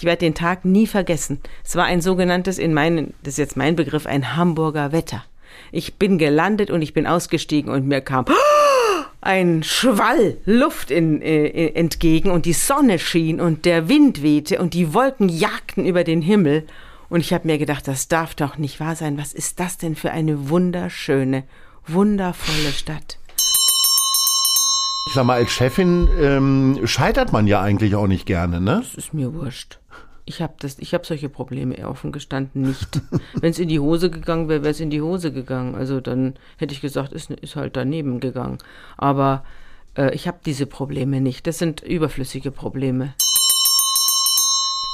Ich werde den Tag nie vergessen. Es war ein sogenanntes, in meinen, das ist jetzt mein Begriff, ein Hamburger Wetter. Ich bin gelandet und ich bin ausgestiegen und mir kam ein Schwall Luft in, äh, entgegen und die Sonne schien und der Wind wehte und die Wolken jagten über den Himmel. Und ich habe mir gedacht, das darf doch nicht wahr sein. Was ist das denn für eine wunderschöne, wundervolle Stadt? Ich sag mal, als Chefin ähm, scheitert man ja eigentlich auch nicht gerne, ne? Das ist mir wurscht. Ich habe hab solche Probleme offen gestanden nicht. Wenn es in die Hose gegangen wäre, wäre es in die Hose gegangen. Also dann hätte ich gesagt, ist, ist halt daneben gegangen. Aber äh, ich habe diese Probleme nicht. Das sind überflüssige Probleme.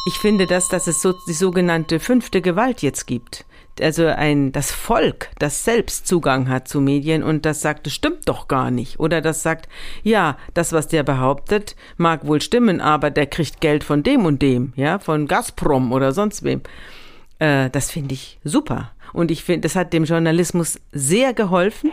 Ich finde das, dass es so die sogenannte fünfte Gewalt jetzt gibt also ein, das Volk, das selbst Zugang hat zu Medien und das sagt, das stimmt doch gar nicht. Oder das sagt, ja, das, was der behauptet, mag wohl stimmen, aber der kriegt Geld von dem und dem, ja, von Gazprom oder sonst wem. Äh, das finde ich super. Und ich finde, das hat dem Journalismus sehr geholfen.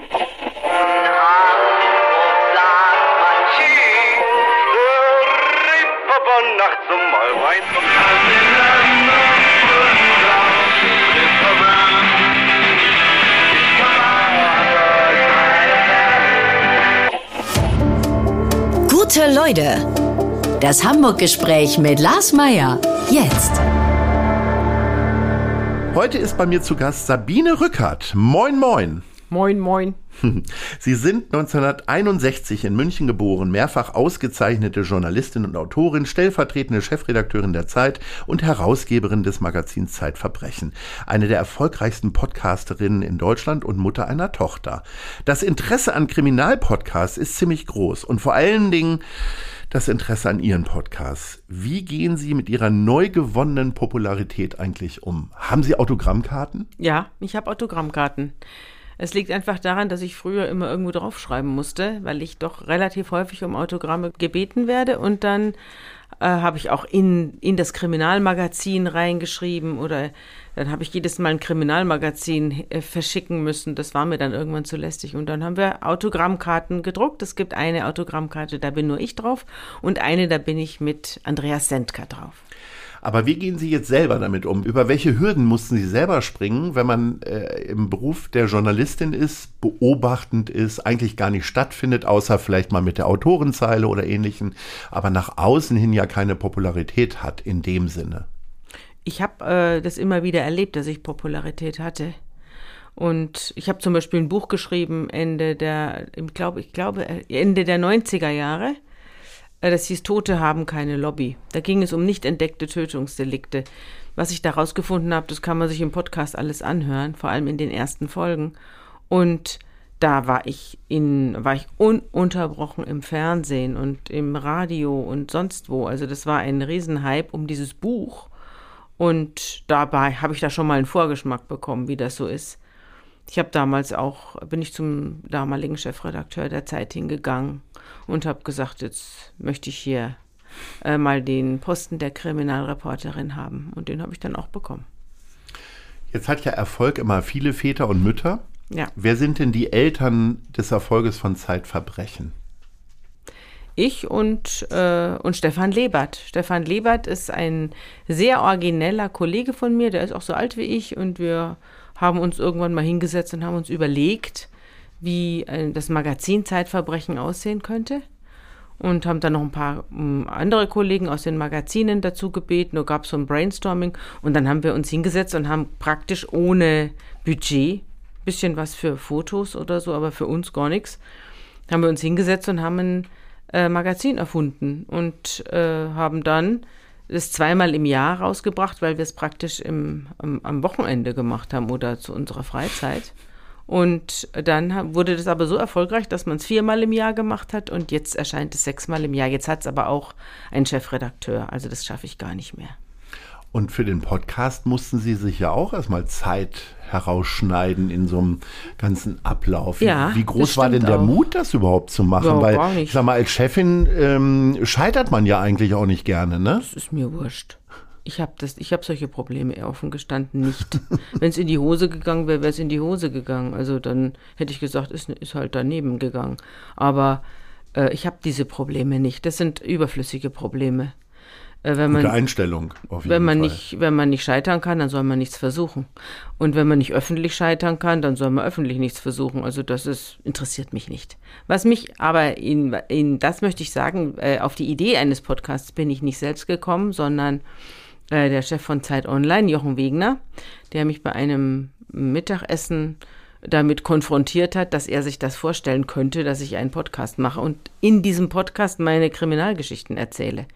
Leute. Das Hamburg-Gespräch mit Lars Meier. Jetzt. Heute ist bei mir zu Gast Sabine Rückert. Moin, moin. Moin, moin. Sie sind 1961 in München geboren, mehrfach ausgezeichnete Journalistin und Autorin, stellvertretende Chefredakteurin der Zeit und Herausgeberin des Magazins Zeitverbrechen. Eine der erfolgreichsten Podcasterinnen in Deutschland und Mutter einer Tochter. Das Interesse an Kriminalpodcasts ist ziemlich groß und vor allen Dingen das Interesse an Ihren Podcasts. Wie gehen Sie mit Ihrer neu gewonnenen Popularität eigentlich um? Haben Sie Autogrammkarten? Ja, ich habe Autogrammkarten. Es liegt einfach daran, dass ich früher immer irgendwo draufschreiben musste, weil ich doch relativ häufig um Autogramme gebeten werde und dann äh, habe ich auch in, in das Kriminalmagazin reingeschrieben oder dann habe ich jedes Mal ein Kriminalmagazin äh, verschicken müssen. Das war mir dann irgendwann zu lästig. Und dann haben wir Autogrammkarten gedruckt. Es gibt eine Autogrammkarte, da bin nur ich drauf und eine, da bin ich mit Andreas Sendka drauf. Aber wie gehen Sie jetzt selber damit um? Über welche Hürden mussten Sie selber springen, wenn man äh, im Beruf der Journalistin ist, beobachtend ist, eigentlich gar nicht stattfindet, außer vielleicht mal mit der Autorenzeile oder ähnlichen, aber nach außen hin ja keine Popularität hat in dem Sinne? Ich habe äh, das immer wieder erlebt, dass ich Popularität hatte. Und ich habe zum Beispiel ein Buch geschrieben, Ende der, ich glaube, ich glaube, Ende der 90er Jahre. Äh, das hieß Tote haben keine Lobby. Da ging es um nicht entdeckte Tötungsdelikte. Was ich da rausgefunden habe, das kann man sich im Podcast alles anhören, vor allem in den ersten Folgen. Und da war ich in, war ich ununterbrochen im Fernsehen und im Radio und sonst wo. Also das war ein Riesenhype um dieses Buch. Und dabei habe ich da schon mal einen Vorgeschmack bekommen, wie das so ist. Ich habe damals auch, bin ich zum damaligen Chefredakteur der Zeit hingegangen und habe gesagt, jetzt möchte ich hier äh, mal den Posten der Kriminalreporterin haben. Und den habe ich dann auch bekommen. Jetzt hat ja Erfolg immer viele Väter und Mütter. Ja. Wer sind denn die Eltern des Erfolges von Zeitverbrechen? Ich und, äh, und Stefan Lebert. Stefan Lebert ist ein sehr origineller Kollege von mir, der ist auch so alt wie ich und wir haben uns irgendwann mal hingesetzt und haben uns überlegt, wie äh, das Magazin Zeitverbrechen aussehen könnte. Und haben dann noch ein paar um, andere Kollegen aus den Magazinen dazu gebeten. Da gab es so ein Brainstorming. Und dann haben wir uns hingesetzt und haben praktisch ohne Budget, bisschen was für Fotos oder so, aber für uns gar nichts, haben wir uns hingesetzt und haben ein äh, Magazin erfunden und äh, haben dann das zweimal im Jahr rausgebracht, weil wir es praktisch im, am, am, Wochenende gemacht haben oder zu unserer Freizeit. Und dann wurde das aber so erfolgreich, dass man es viermal im Jahr gemacht hat und jetzt erscheint es sechsmal im Jahr. Jetzt hat es aber auch einen Chefredakteur, also das schaffe ich gar nicht mehr. Und für den Podcast mussten Sie sich ja auch erstmal Zeit herausschneiden in so einem ganzen Ablauf. Ja, Wie groß war denn der auch. Mut, das überhaupt zu machen? Ja, Weil, ich sag mal, als Chefin ähm, scheitert man ja eigentlich auch nicht gerne, ne? Das ist mir wurscht. Ich habe hab solche Probleme offen gestanden nicht. Wenn es in die Hose gegangen wäre, wäre es in die Hose gegangen. Also dann hätte ich gesagt, ist, ist halt daneben gegangen. Aber äh, ich habe diese Probleme nicht. Das sind überflüssige Probleme. Äh, wenn Gute man, Einstellung. Auf jeden wenn man Fall. nicht, wenn man nicht scheitern kann, dann soll man nichts versuchen. Und wenn man nicht öffentlich scheitern kann, dann soll man öffentlich nichts versuchen. Also das ist, interessiert mich nicht. Was mich aber in, in das möchte ich sagen, äh, auf die Idee eines Podcasts bin ich nicht selbst gekommen, sondern äh, der Chef von Zeit Online, Jochen Wegner, der mich bei einem Mittagessen damit konfrontiert hat, dass er sich das vorstellen könnte, dass ich einen Podcast mache und in diesem Podcast meine Kriminalgeschichten erzähle.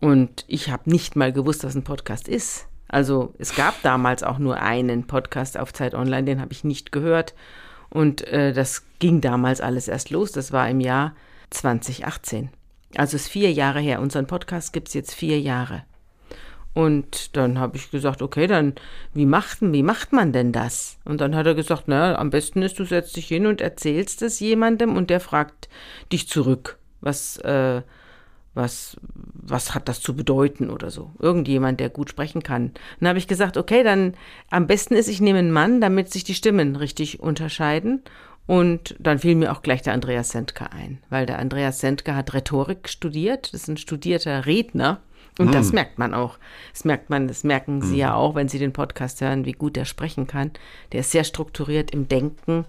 Und ich habe nicht mal gewusst, was ein Podcast ist. Also es gab damals auch nur einen Podcast auf Zeit Online, den habe ich nicht gehört. Und äh, das ging damals alles erst los. Das war im Jahr 2018. Also es ist vier Jahre her. Unseren Podcast gibt es jetzt vier Jahre. Und dann habe ich gesagt, okay, dann wie macht, wie macht man denn das? Und dann hat er gesagt, na, am besten ist, du setzt dich hin und erzählst es jemandem und der fragt dich zurück. Was, äh, was, was hat das zu bedeuten oder so. Irgendjemand, der gut sprechen kann. Dann habe ich gesagt, okay, dann am besten ist, ich nehme einen Mann, damit sich die Stimmen richtig unterscheiden. Und dann fiel mir auch gleich der Andreas Sendker ein, weil der Andreas Sendker hat Rhetorik studiert, das ist ein studierter Redner. Und das merkt man auch. Das merkt man, das merken Sie ja auch, wenn Sie den Podcast hören, wie gut er sprechen kann. Der ist sehr strukturiert im Denken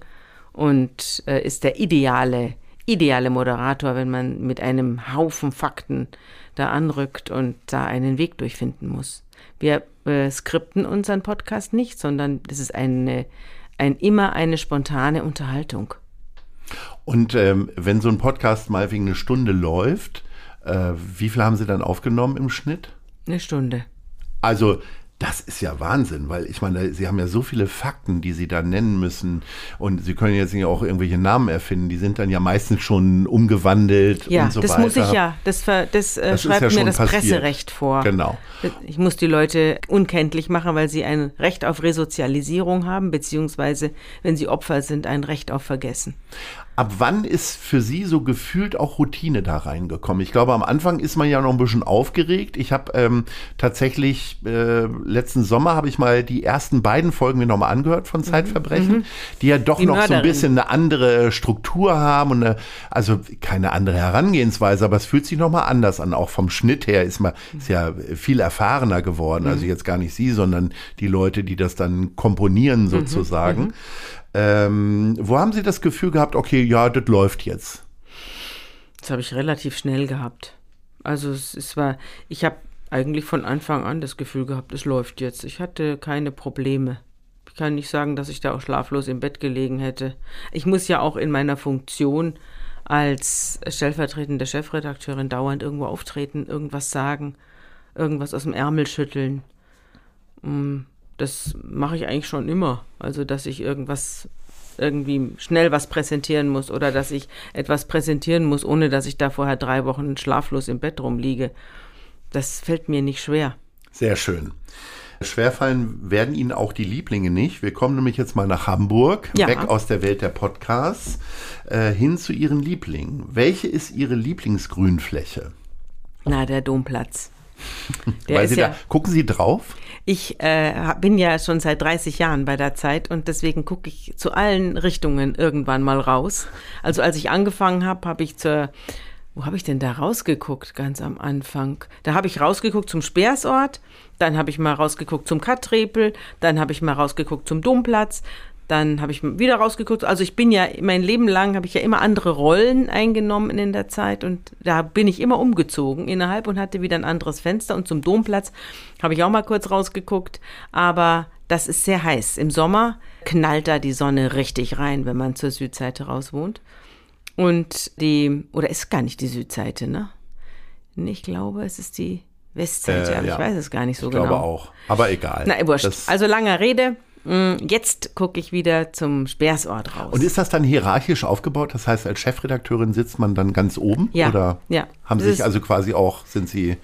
und äh, ist der ideale, ideale Moderator, wenn man mit einem Haufen Fakten da anrückt und da einen Weg durchfinden muss. Wir äh, skripten unseren Podcast nicht, sondern das ist eine, ein, immer eine spontane Unterhaltung. Und ähm, wenn so ein Podcast mal wegen eine Stunde läuft, äh, wie viel haben Sie dann aufgenommen im Schnitt? Eine Stunde. Also das ist ja Wahnsinn, weil ich meine, Sie haben ja so viele Fakten, die Sie da nennen müssen und Sie können jetzt nicht auch irgendwelche Namen erfinden, die sind dann ja meistens schon umgewandelt Ja, und so das weiter. muss ich ja. Das, ver, das, äh, Das schreibt ja mir das passiert. Presserecht vor. Genau. Ich muss die Leute unkenntlich machen, weil sie ein Recht auf Resozialisierung haben, beziehungsweise, wenn sie Opfer sind, ein Recht auf Vergessen. Ab wann ist für Sie so gefühlt auch Routine da reingekommen? Ich glaube, am Anfang ist man ja noch ein bisschen aufgeregt. Ich habe ähm, tatsächlich äh, letzten Sommer habe ich mal die ersten beiden Folgen mir nochmal angehört von Zeitverbrechen, die ja doch Die noch so ein Mörderin. bisschen eine andere Struktur haben und eine, also keine andere Herangehensweise, aber es fühlt sich nochmal anders an. Auch vom Schnitt her ist man ist ja viel erfahrener geworden. Also jetzt gar nicht Sie, sondern die Leute, die das dann komponieren sozusagen. Ähm, wo haben Sie das Gefühl gehabt, okay, ja, das läuft jetzt? Das habe ich relativ schnell gehabt. Also es, es war, ich habe eigentlich von Anfang an das Gefühl gehabt, es läuft jetzt. Ich hatte keine Probleme. Ich kann nicht sagen, dass ich da auch schlaflos im Bett gelegen hätte. Ich muss ja auch in meiner Funktion als stellvertretende Chefredakteurin dauernd irgendwo auftreten, irgendwas sagen, irgendwas aus dem Ärmel schütteln. Das mache ich eigentlich schon immer. Also, dass ich irgendwas irgendwie schnell was präsentieren muss oder dass ich etwas präsentieren muss, ohne dass ich da vorher drei Wochen schlaflos im Bett rumliege. Das fällt mir nicht schwer. Sehr schön. Schwerfallen werden Ihnen auch die Lieblinge nicht. Wir kommen nämlich jetzt mal nach Hamburg, Ja. weg aus der Welt der Podcasts, äh, hin zu Ihren Lieblingen. Welche ist Ihre Lieblingsgrünfläche? Na, der Domplatz. Weil Sie ja, da, gucken Sie drauf? ich äh, bin ja schon seit 30 Jahren bei der Zeit und deswegen gucke ich zu allen Richtungen irgendwann mal raus. Also als ich angefangen habe, habe ich zur, wo habe ich denn da rausgeguckt ganz am Anfang? Da habe ich rausgeguckt zum Speersort, dann habe ich mal rausgeguckt zum Kattrepel, dann habe ich mal rausgeguckt zum Domplatz, dann habe ich wieder rausgeguckt. Also ich bin ja mein Leben lang habe ich ja immer andere Rollen eingenommen in der Zeit und da bin ich immer umgezogen innerhalb und hatte wieder ein anderes Fenster und zum Domplatz habe ich auch mal kurz rausgeguckt, aber das ist sehr heiß. Im Sommer knallt da die Sonne richtig rein, wenn man zur Südseite raus wohnt. Und die, oder ist gar nicht die Südseite, ne? Ich glaube, es ist die Westseite, Äh, aber ja. ich weiß es gar nicht so ich genau. glaube auch. Aber egal. Na, wurscht. Das- also langer Rede. Mm, Jetzt gucke ich wieder zum Speersort raus. und ist das dann hierarchisch aufgebaut? Das heißt, als Chefredakteurin sitzt man dann ganz oben? Ja, Oder ja. haben Sie sich also quasi auch, sind Sie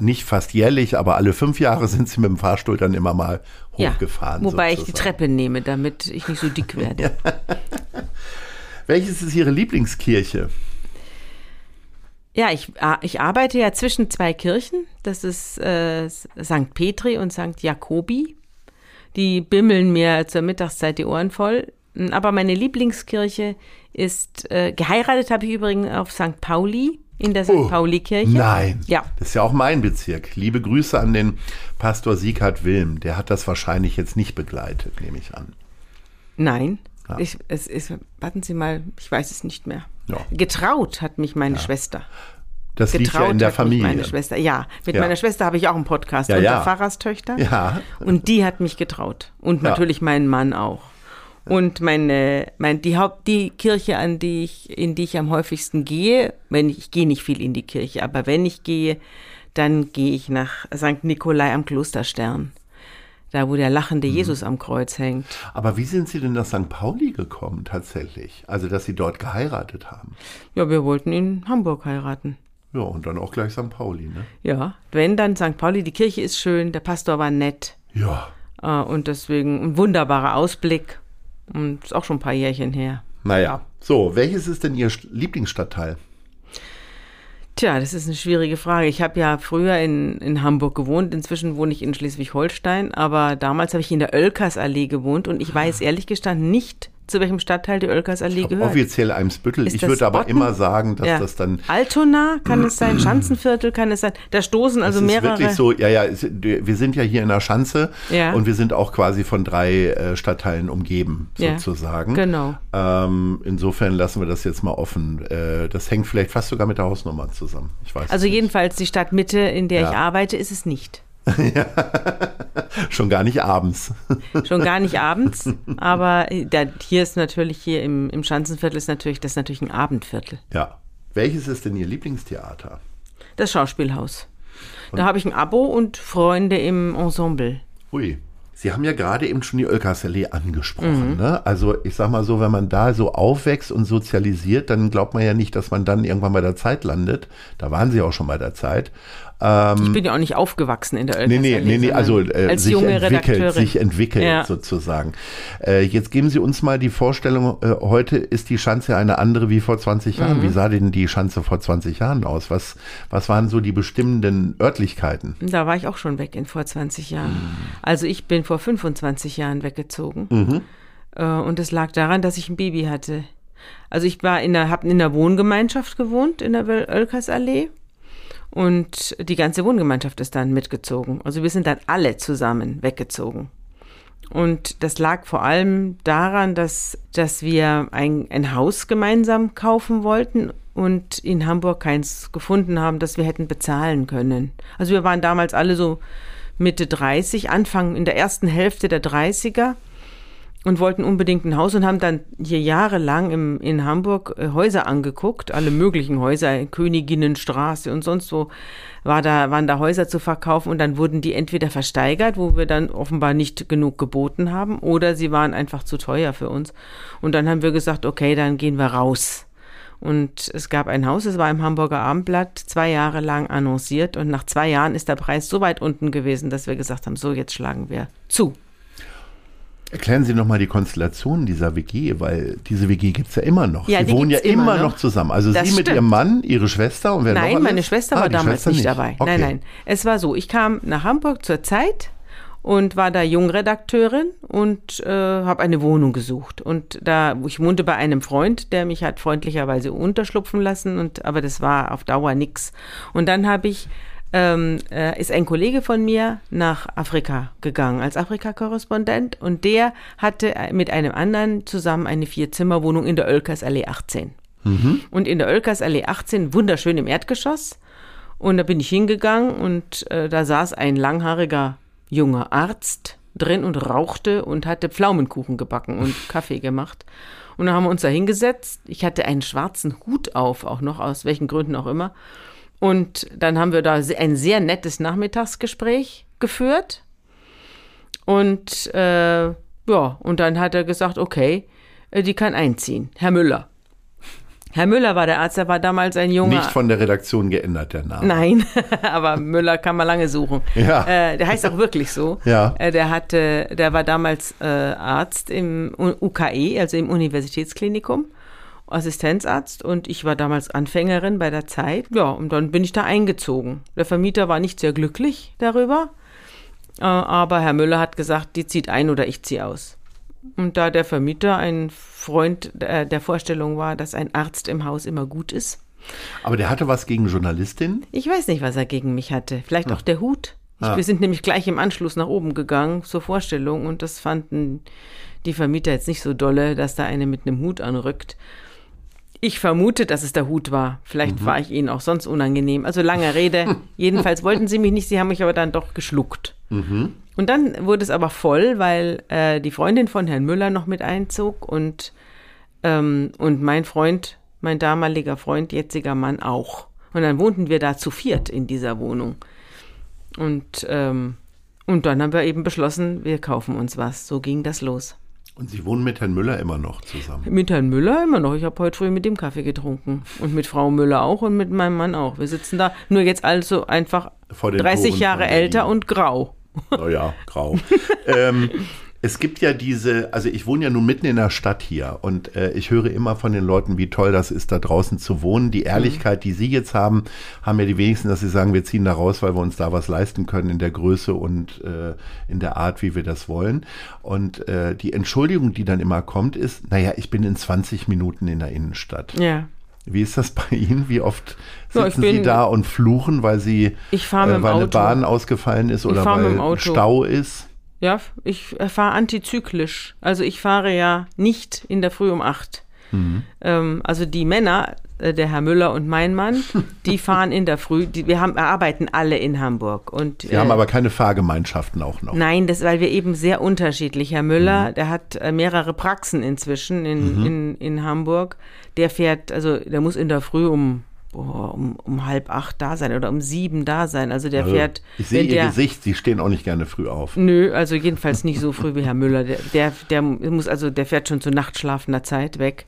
nicht fast jährlich, aber alle fünf Jahre sind Sie mit dem Fahrstuhl dann immer mal ja, hochgefahren? wobei ich die sozusagen? Treppe nehme, damit ich nicht so dick werde. Welches ist Ihre Lieblingskirche? Ja, ich, ich arbeite ja zwischen zwei Kirchen. Das ist äh, St. Petri und St. Jakobi. Die bimmeln mir zur Mittagszeit die Ohren voll. Aber meine Lieblingskirche ist, äh, geheiratet habe ich übrigens auf St. Pauli. in der St. Oh, Pauli-Kirche. Nein. Ja. Das ist ja auch mein Bezirk. Liebe Grüße an den Pastor Sieghard Wilm. Der hat das wahrscheinlich jetzt nicht begleitet, nehme ich an. Nein. Ja. Ich, es ist, warten Sie mal, ich weiß es nicht mehr. Ja. Getraut hat mich meine Schwester. Das liegt Getraut ja in der Familie. meine Schwester. Ja, mit Ja. meiner Schwester habe ich auch einen Podcast Ja, unter ja. Pfarrerstöchter. Ja. Und die hat mich getraut. Und natürlich meinen Mann auch. Und meine, mein, die Haupt, die Kirche, an die ich, in die ich am häufigsten gehe, wenn ich, ich gehe nicht viel in die Kirche, aber wenn ich gehe, dann gehe ich nach St. Nikolai am Klosterstern. Da, wo der lachende Mhm. Jesus am Kreuz hängt. Aber wie sind Sie denn nach St. Pauli gekommen tatsächlich? Also, dass Sie dort geheiratet haben. Ja, wir wollten in Hamburg heiraten. Ja, und dann auch gleich St. Pauli, ne? Ja, wenn dann St. Pauli, die Kirche ist schön, der Pastor war nett. Ja. Äh, und deswegen ein wunderbarer Ausblick. Und ist auch schon ein paar Jährchen her. Naja. So, welches ist denn Ihr St- Lieblingsstadtteil? Tja, das ist eine schwierige Frage. Ich habe ja früher in, in Hamburg gewohnt, inzwischen wohne ich in Schleswig-Holstein, aber damals habe ich in der Oelkersallee gewohnt und ich weiß ehrlich gestanden nicht, zu welchem Stadtteil die Oelkersallee gehört. Offiziell Eimsbüttel. Ist ich das würde aber Botten? immer sagen, dass Ja. das dann Altona kann es sein, Schanzenviertel kann es sein. Da stoßen also es ist mehrere. wirklich so, ja, ja, es, wir sind ja hier in der Schanze Ja. und wir sind auch quasi von drei äh, Stadtteilen umgeben, Ja, sozusagen. genau. Ähm, insofern lassen wir das jetzt mal offen. Äh, das hängt vielleicht fast sogar mit der Hausnummer zusammen. Ich weiß Also jedenfalls die Stadtmitte, in der Ja. ich arbeite, ist es nicht. nicht. Schon gar nicht abends. Schon gar nicht abends, aber äh, da, hier ist natürlich, hier im, im Schanzenviertel ist natürlich, das ist natürlich ein Abendviertel. ja. Welches ist denn Ihr Lieblingstheater? Das Schauspielhaus. Da habe ich ein Abo und Freunde im Ensemble. Ui. Sie haben ja gerade eben schon die Oelkersallee angesprochen. Mhm. Ne? Also ich sag mal so, wenn man da so aufwächst und sozialisiert, dann glaubt man ja nicht, dass man dann irgendwann bei der Zeit landet. Da waren Sie auch schon bei der Zeit. Ich bin ja auch nicht aufgewachsen in der Nee, nee, nee, nee, also äh, als sich junge entwickelt, sich entwickelt Ja. sozusagen. Äh, jetzt geben Sie uns mal die Vorstellung, äh, heute ist die Schanze eine andere wie vor 20 Mhm. Jahren. Wie sah denn die Schanze vor 20 Jahren aus? Was, was waren so die bestimmenden Örtlichkeiten? Da war ich auch schon weg in vor 20 Jahren. Also ich bin vor 25 Jahren weggezogen. Mhm. Äh, Und es lag daran, dass ich ein Baby hatte. Also ich war in der, hab in der Wohngemeinschaft gewohnt, in der Oelkersallee. Und die ganze Wohngemeinschaft ist dann mitgezogen. Also wir sind dann alle zusammen weggezogen. Und das lag vor allem daran, dass, dass wir ein, ein Haus gemeinsam kaufen wollten und in Hamburg keins gefunden haben, das wir hätten bezahlen können. Also wir waren damals alle so Mitte 30, Anfang in der ersten Hälfte der 30er und wollten unbedingt ein Haus und haben dann hier jahrelang im, in Hamburg äh, Häuser angeguckt, alle möglichen Häuser, Königinnenstraße und sonst wo war da, waren da Häuser zu verkaufen und dann wurden die entweder versteigert, wo wir dann offenbar nicht genug geboten haben, oder sie waren einfach zu teuer für uns. Und dann haben wir gesagt, okay, dann gehen wir raus. Und es gab ein Haus, es war im Hamburger Abendblatt, zwei Jahre lang annonciert und nach zwei Jahren ist der Preis so weit unten gewesen, dass wir gesagt haben, so jetzt schlagen wir zu. Erklären Sie nochmal die Konstellation dieser WG, weil diese WG gibt's ja immer noch. Ja, Sie die wohnen ja immer noch noch. zusammen. Also Das Sie mit stimmt. Ihrem Mann, Ihre Schwester und wer noch Nein, meine Schwester Ah, war damals Schwester nicht dabei. Okay. Nein, nein. Es war so, ich kam nach Hamburg zur Zeit und war da Jungredakteurin und äh, habe eine Wohnung gesucht. Und da, ich wohnte bei einem Freund, der mich hat freundlicherweise unterschlupfen lassen, und, aber das war auf Dauer nix. Und dann habe ich ähm, äh, ist ein Kollege von mir nach Afrika gegangen als Afrika-Korrespondent und der hatte äh, mit einem anderen zusammen eine Vier-Zimmer-Wohnung in der Oelkersallee 18. Und in der Oelkersallee 18, wunderschön im Erdgeschoss. Und da bin ich hingegangen und äh, da saß ein langhaariger junger Arzt drin und rauchte und hatte Pflaumenkuchen gebacken und Kaffee gemacht. Und dann haben wir uns da hingesetzt. Ich hatte einen schwarzen Hut auf, auch noch, aus welchen Gründen auch immer. Und dann haben wir da ein sehr nettes Nachmittagsgespräch geführt. Und äh, ja, und dann hat er gesagt, okay, äh, die kann einziehen. Herr Müller. Herr Müller war der Arzt, der war damals ein junger. Nicht von der Redaktion geändert, der Name. Nein, aber Müller kann man lange suchen. Ja. Äh, der heißt auch wirklich so. Ja. Äh, der hatte, der war damals äh, Arzt im UKE, also im Universitätsklinikum, Assistenzarzt und ich war damals Anfängerin bei der Zeit. Ja, und dann bin ich da eingezogen. Der Vermieter war nicht sehr glücklich darüber, äh, aber Herr Müller hat gesagt, die zieht ein oder ich ziehe aus. Und da der Vermieter ein Freund äh, der Vorstellung war, dass ein Arzt im Haus immer gut ist, Aber der hatte was gegen Journalistinnen? Ich weiß nicht, was er gegen mich hatte. Vielleicht Hm. auch der Hut. Ich, Ah. Wir sind nämlich gleich im Anschluss nach oben gegangen zur Vorstellung und das fanden die Vermieter jetzt nicht so dolle, dass da eine mit einem Hut anrückt. Ich vermute, dass es der Hut war. Vielleicht war ich ihnen auch sonst unangenehm. Also lange Rede. Jedenfalls wollten sie mich nicht, sie haben mich aber dann doch geschluckt. Und dann wurde es aber voll, weil äh, die Freundin von Herrn Müller noch mit einzog und, ähm, und mein Freund, mein damaliger Freund, jetziger Mann auch. Und dann wohnten wir da zu viert in dieser Wohnung. Und, ähm, und dann haben wir eben beschlossen, wir kaufen uns was. So ging das los. Und Sie wohnen mit Herrn Müller immer noch zusammen. Mit Herrn Müller immer noch. Ich habe heute früh mit dem Kaffee getrunken. Und mit Frau Müller auch und mit meinem Mann auch. Wir sitzen da, nur jetzt also einfach Vor den 30 Toren Jahre älter und grau. Naja, grau. ähm, es gibt ja diese, also ich wohne ja nun mitten in der Stadt hier und äh, ich höre immer von den Leuten, wie toll das ist, da draußen zu wohnen. Die Ehrlichkeit, die Sie jetzt haben, haben ja die wenigsten, dass Sie sagen, wir ziehen da raus, weil wir uns da was leisten können in der Größe und äh, in der Art, wie wir das wollen. Und äh, die Entschuldigung, die dann immer kommt, ist, naja, ich bin in 20 Minuten in der Innenstadt. Ja. Wie ist das bei Ihnen? Wie oft sitzen Sie bin- da und fluchen, weil Sie dem weil eine. Bahn ausgefallen ist oder weil. Stau ist? Ja, ich fahre antizyklisch. Also ich fahre ja nicht in der Früh um acht. Mhm. Ähm, also die Männer, äh, der Herr Müller und mein Mann, die fahren in der Früh. Die, wir haben, arbeiten alle in Hamburg. Und, Sie haben aber keine Fahrgemeinschaften auch noch. Nein, das, weil wir eben sehr unterschiedlich. Herr Mhm. Müller, der hat äh, mehrere Praxen inzwischen in, in, in Hamburg. Der fährt, also der muss in der Früh um, boah, um, um halb acht da sein oder um sieben da sein. Also der Also, fährt. ich sehe Ihr der, Gesicht, Sie stehen auch nicht gerne früh auf. Nö, also jedenfalls nicht so früh wie Herr Müller. Der, der, der muss also, der fährt schon zu nachtschlafender Zeit weg.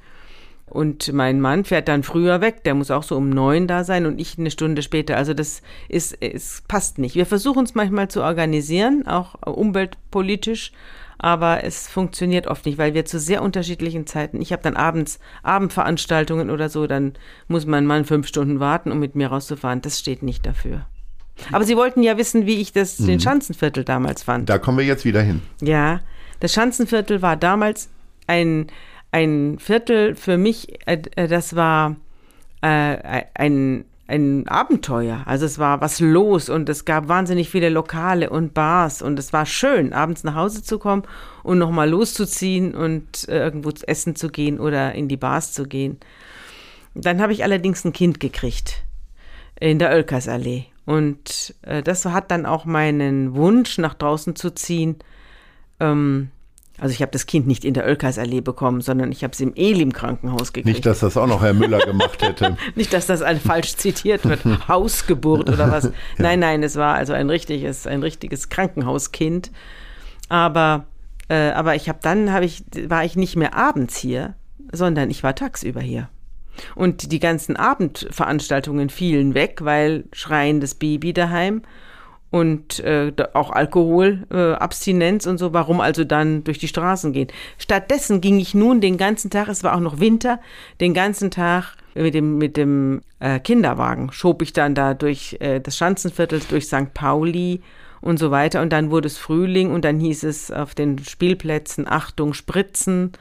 Und mein Mann fährt dann früher weg, der muss auch so um neun da sein und ich eine Stunde später. Also das ist, es passt nicht. Wir versuchen es manchmal zu organisieren, auch umweltpolitisch, aber es funktioniert oft nicht, weil wir zu sehr unterschiedlichen Zeiten. Ich habe dann abends Abendveranstaltungen oder so, dann muss mein Mann fünf Stunden warten, um mit mir rauszufahren. Das steht nicht dafür. Aber Sie wollten ja wissen, wie ich das, den Schanzenviertel damals fand. Da kommen wir jetzt wieder hin. Ja, das Schanzenviertel war damals ein, ein Viertel für mich, äh, das war äh, ein, ein Abenteuer. Also es war was los und es gab wahnsinnig viele Lokale und Bars und es war schön, abends nach Hause zu kommen und nochmal loszuziehen und äh, irgendwo zu essen zu gehen oder in die Bars zu gehen. Dann habe ich allerdings ein Kind gekriegt in der Oelkersallee. Und äh, das hat dann auch meinen Wunsch, nach draußen zu ziehen. Ähm, also ich habe das Kind nicht in der Oelkersallee bekommen, sondern ich habe es im Elim-Krankenhaus gekriegt. Nicht, dass das auch noch Herr Müller gemacht hätte. Nicht, dass das ein falsch zitiert wird. Hausgeburt oder was. Nein, nein, es war also ein richtiges, ein richtiges Krankenhauskind. Aber, äh, aber ich habe dann habe ich, war ich nicht mehr abends hier, sondern ich war tagsüber hier. Und die ganzen Abendveranstaltungen fielen weg, weil schreiendes Baby daheim und äh, auch Alkohol, äh, Abstinenz und so. Warum also dann durch die Straßen gehen? Stattdessen ging ich nun den ganzen Tag, es war auch noch Winter, den ganzen Tag mit dem, mit dem äh, Kinderwagen schob ich dann da durch äh, das Schanzenviertel, durch St. Pauli und so weiter. Und dann wurde es Frühling und dann hieß es auf den Spielplätzen, Achtung, Spritzen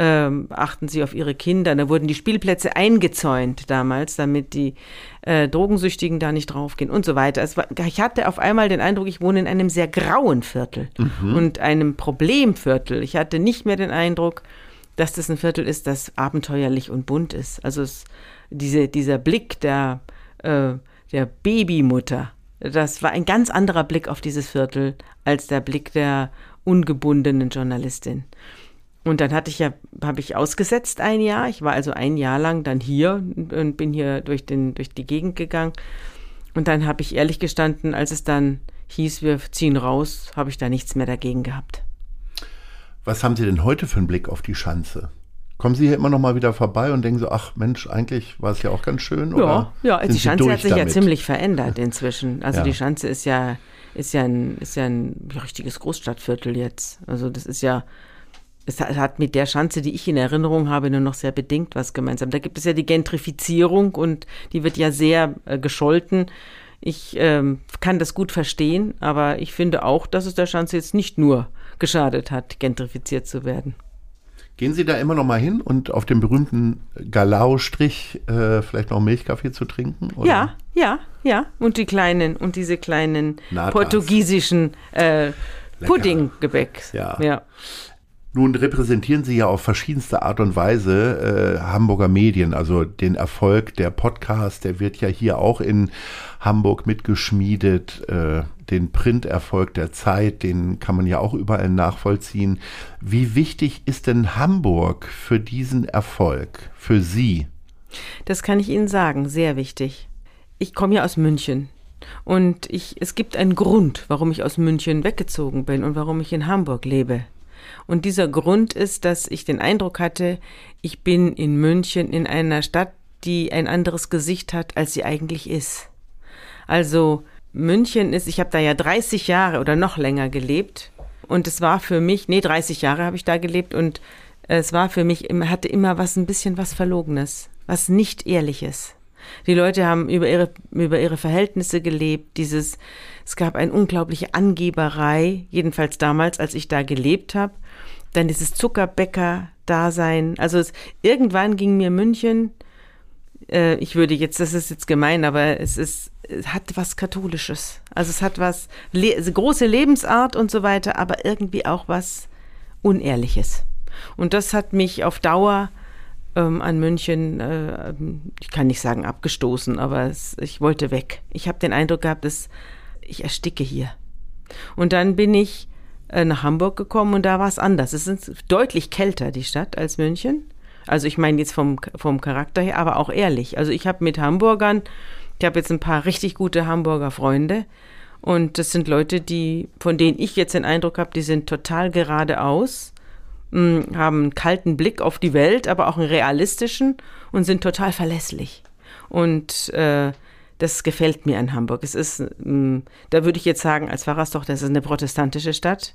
ähm, achten Sie auf Ihre Kinder. Da wurden die Spielplätze eingezäunt damals, damit die äh, Drogensüchtigen da nicht draufgehen und so weiter. Es war, ich hatte auf einmal den Eindruck, ich wohne in einem sehr grauen Viertel und einem Problemviertel. Ich hatte nicht mehr den Eindruck, dass das ein Viertel ist, das abenteuerlich und bunt ist. Also es, diese, dieser Blick der, äh, der Babymutter, das war ein ganz anderer Blick auf dieses Viertel als der Blick der ungebundenen Journalistin. Und dann hatte ich ja, habe ich ausgesetzt ein Jahr. Ich war also ein Jahr lang dann hier und bin hier durch, den, durch die Gegend gegangen. Und dann habe ich ehrlich gestanden, als es dann hieß, wir ziehen raus, habe ich da nichts mehr dagegen gehabt. Was haben Sie denn heute für einen Blick auf die Schanze? Kommen Sie hier immer noch mal wieder vorbei und denken so, ach Mensch, eigentlich war es ja auch ganz schön? Ja, oder ja, die Schanze hat sich ja damit? ziemlich verändert inzwischen. Also Ja. die Schanze ist ja, ist ja ein, ist ja ein richtiges Großstadtviertel jetzt. Also das ist ja, es hat- mit der Schanze, die ich in Erinnerung habe, nur noch sehr bedingt was gemeinsam. Da gibt es ja die Gentrifizierung und die wird ja sehr äh, gescholten. Ich ähm, kann das gut verstehen, aber ich finde auch, dass es der Schanze jetzt nicht nur geschadet hat, gentrifiziert zu werden. Gehen Sie da immer noch mal hin und auf dem berühmten Galau-Strich äh, vielleicht noch Milchkaffee zu trinken? Oder? Ja, ja, ja. Und die kleinen und diese kleinen Natas. portugiesischen äh, Puddinggebäck. Ja. ja. Nun repräsentieren Sie ja auf verschiedenste Art und Weise äh, Hamburger Medien, also den Erfolg der Podcast, der wird ja hier auch in Hamburg mitgeschmiedet, äh, den Printerfolg der Zeit, den kann man ja auch überall nachvollziehen. Wie wichtig ist denn Hamburg für diesen Erfolg, für Sie? Das kann ich Ihnen sagen, sehr wichtig. Ich komme ja aus München. Und ich, es gibt einen Grund, warum ich aus München weggezogen bin und warum ich in Hamburg lebe. Und dieser Grund ist, dass ich den Eindruck hatte, ich bin in München in einer Stadt, die ein anderes Gesicht hat, als sie eigentlich ist. Also München ist, ich habe da ja 30 Jahre oder noch länger gelebt und es war für mich, nee, 30 Jahre habe ich da gelebt und es war für mich, hatte immer was, ein bisschen was Verlogenes, was nicht Ehrliches. Die Leute haben über ihre, über ihre Verhältnisse gelebt, dieses, es gab eine unglaubliche Angeberei, jedenfalls damals, als ich da gelebt habe. Dann dieses Zuckerbäcker-Dasein. Also es, irgendwann ging mir München, äh, ich würde jetzt, das ist jetzt gemein, aber es ist, es hat was Katholisches. Also es hat was, le große Lebensart und so weiter, aber irgendwie auch was Unehrliches. Und das hat mich auf Dauer ähm, an München, äh, ich kann nicht sagen abgestoßen, aber es, ich wollte weg. Ich habe den Eindruck gehabt, dass ich ersticke hier. Und dann bin ich äh, nach Hamburg gekommen und da war es anders. Es ist deutlich kälter, die Stadt, als München. Also ich meine jetzt vom, vom Charakter her, aber auch ehrlich. Also ich habe mit Hamburgern, ich habe jetzt ein paar richtig gute Hamburger Freunde und das sind Leute, die, von denen ich jetzt den Eindruck habe, die sind total geradeaus haben einen kalten Blick auf die Welt, aber auch einen realistischen und sind total verlässlich. Und äh, das gefällt mir an Hamburg. Es ist, mh, da würde ich jetzt sagen, als Pfarrerstochter, es ist eine protestantische Stadt.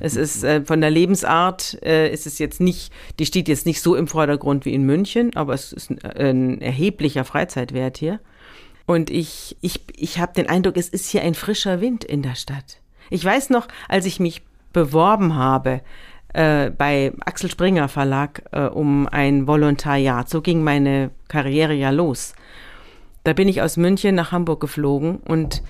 es ist äh, von der Lebensart, äh, ist es jetzt nicht, die steht jetzt nicht so im Vordergrund wie in München, aber es ist ein, ein erheblicher Freizeitwert hier. Und ich, ich, ich habe den Eindruck, es ist hier ein frischer Wind in der Stadt. Ich weiß noch, als ich mich beworben habe, äh, bei Axel Springer Verlag äh, um ein Volontariat. So ging meine Karriere ja los. Da bin ich aus München nach Hamburg geflogen und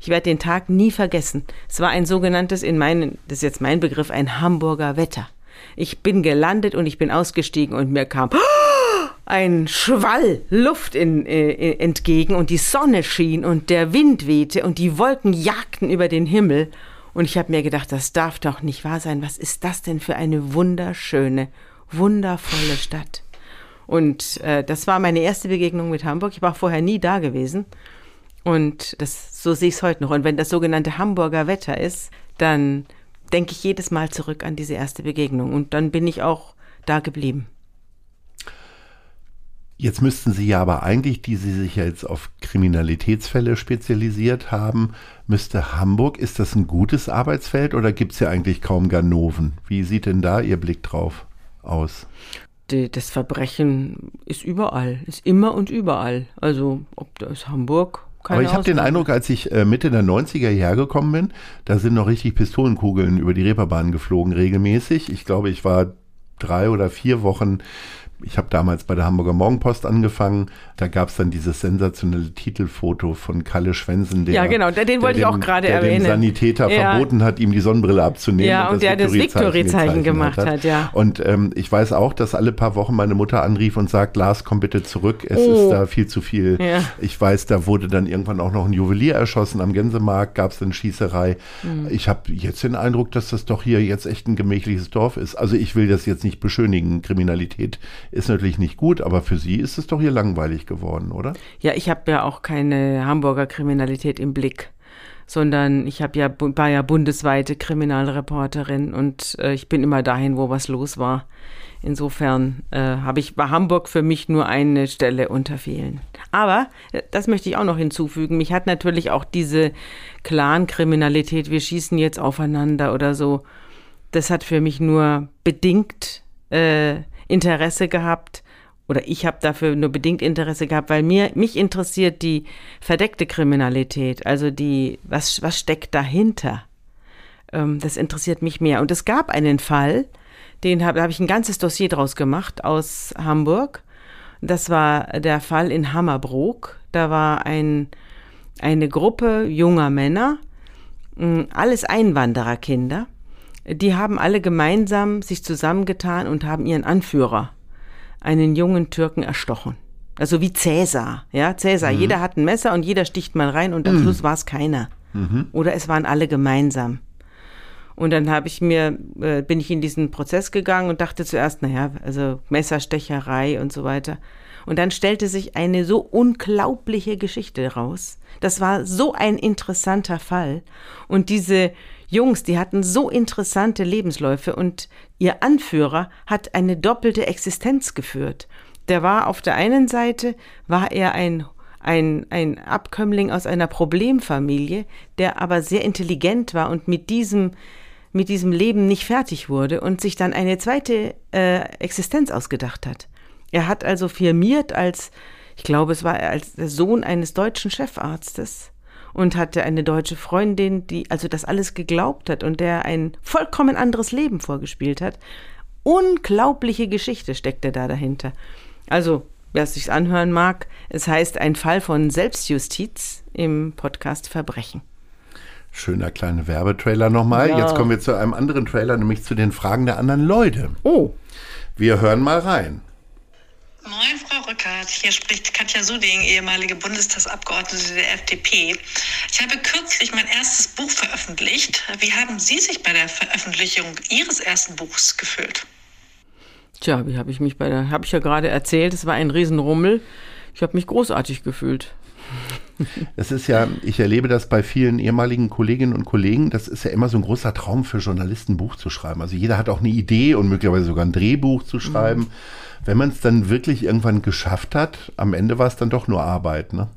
ich werde den Tag nie vergessen. Es war ein sogenanntes, in meinen, das ist jetzt mein Begriff, ein Hamburger Wetter. Ich bin gelandet und ich bin ausgestiegen und mir kam ein Schwall Luft in, äh, entgegen und die Sonne schien und der Wind wehte und die Wolken jagten über den Himmel und ich habe mir gedacht, das darf doch nicht wahr sein. Was ist das denn für eine wunderschöne, wundervolle Stadt? Und äh, das war meine erste Begegnung mit Hamburg. Ich war vorher nie da gewesen. Und das, so sehe ich es heute noch. Und wenn das sogenannte Hamburger Wetter ist, dann denke ich jedes Mal zurück an diese erste Begegnung. Und dann bin ich auch da geblieben. Jetzt müssten Sie ja aber eigentlich, die Sie sich ja jetzt auf Kriminalitätsfälle spezialisiert haben, müsste Hamburg, ist das ein gutes Arbeitsfeld oder gibt es ja eigentlich kaum Ganoven? Wie sieht denn da Ihr Blick drauf aus? Das Verbrechen ist überall, ist immer und überall. Also ob das Hamburg, keine Aber ich habe den Eindruck, als ich äh, Mitte der 90er hergekommen bin, da sind noch richtig Pistolenkugeln über die Reeperbahn geflogen, regelmäßig. Ich glaube, ich war drei oder vier Wochen ich habe damals bei der Hamburger Morgenpost angefangen. Da gab es dann dieses sensationelle Titelfoto von Kalle Schwensen, der, ja, genau, den, den wollte ich auch gerade erwähnen. Der dem Sanitäter ja. verboten hat, ihm die Sonnenbrille abzunehmen. Ja, und, und der das Victory-Zeichen gemacht hat. hat. ja. Und ähm, ich weiß auch, dass alle paar Wochen meine Mutter anrief und sagt, Lars, komm bitte zurück, es oh. ist da viel zu viel. Ja. Ich weiß, da wurde dann irgendwann auch noch ein Juwelier erschossen. Am Gänsemarkt gab es eine Schießerei. Mhm. Ich habe jetzt den Eindruck, dass das doch hier jetzt echt ein gemächliches Dorf ist. Also ich will das jetzt nicht beschönigen. Kriminalität ist natürlich nicht gut, aber für Sie ist es doch hier langweilig geworden, oder? Ja, ich habe ja auch keine Hamburger Kriminalität im Blick sondern ich habe ja war ja bundesweite Kriminalreporterin und äh, ich bin immer dahin, wo was los war. Insofern äh, habe ich war Hamburg für mich nur eine Stelle unter vielen. Aber äh, das möchte ich auch noch hinzufügen. Mich hat natürlich auch diese Clan-Kriminalität, wir schießen jetzt aufeinander oder so. Das hat für mich nur bedingt äh, Interesse gehabt oder ich habe dafür nur bedingt Interesse gehabt, weil mir mich interessiert die verdeckte Kriminalität, also die was was steckt dahinter. Ähm, das interessiert mich mehr. Und es gab einen Fall, Den habe hab ich ein ganzes Dossier draus gemacht aus Hamburg. Das war der Fall in Hammerbrook. Da war ein, eine Gruppe junger Männer, hm, alles Einwandererkinder. Die haben alle gemeinsam sich zusammengetan und haben ihren Anführer, einen jungen Türken, erstochen. Also wie Cäsar, ja, Cäsar. Mhm. Jeder hat ein Messer und jeder sticht mal rein und am mhm. Schluss war es keiner. Mhm. Oder es waren alle gemeinsam. Und dann habe ich mir, äh, bin ich in diesen Prozess gegangen und dachte zuerst, naja, also Messerstecherei und so weiter. Und dann stellte sich eine so unglaubliche Geschichte raus. Das war so ein interessanter Fall. Und diese Jungs, die hatten so interessante Lebensläufe und ihr Anführer hat eine doppelte Existenz geführt. Der war auf der einen Seite, war er ein ein, ein Abkömmling aus einer Problemfamilie, der aber sehr intelligent war und mit diesem, mit diesem Leben nicht fertig wurde und sich dann eine zweite äh, Existenz ausgedacht hat. Er hat also firmiert als, ich glaube, es war als der Sohn eines deutschen Chefarztes und hatte eine deutsche Freundin, die also das alles geglaubt hat und der ein vollkommen anderes Leben vorgespielt hat. Unglaubliche Geschichte steckte da dahinter. Also, wer es sich anhören mag, es heißt ein Fall von Selbstjustiz im Podcast Verbrechen. Schöner kleiner Werbetrailer nochmal. Ja. Jetzt kommen wir zu einem anderen Trailer, nämlich zu den Fragen der anderen Leute. Oh. Wir hören mal rein. Moin, Frau Rückert. Hier spricht Katja Suding, ehemalige Bundestagsabgeordnete der FDP. Ich habe kürzlich mein erstes Buch veröffentlicht. Wie haben Sie sich bei der Veröffentlichung Ihres ersten Buchs gefühlt? Tja, wie habe ich mich bei der, habe ich ja gerade erzählt, es war ein Riesenrummel. Ich habe mich großartig gefühlt. Es ist ja, ich erlebe das bei vielen ehemaligen Kolleginnen und Kollegen, das ist ja immer so ein großer Traum für Journalisten, ein Buch zu schreiben. Also jeder hat auch eine Idee und möglicherweise sogar ein Drehbuch zu schreiben. Mhm. Wenn man es dann wirklich irgendwann geschafft hat, am Ende war es dann doch nur Arbeit, ne?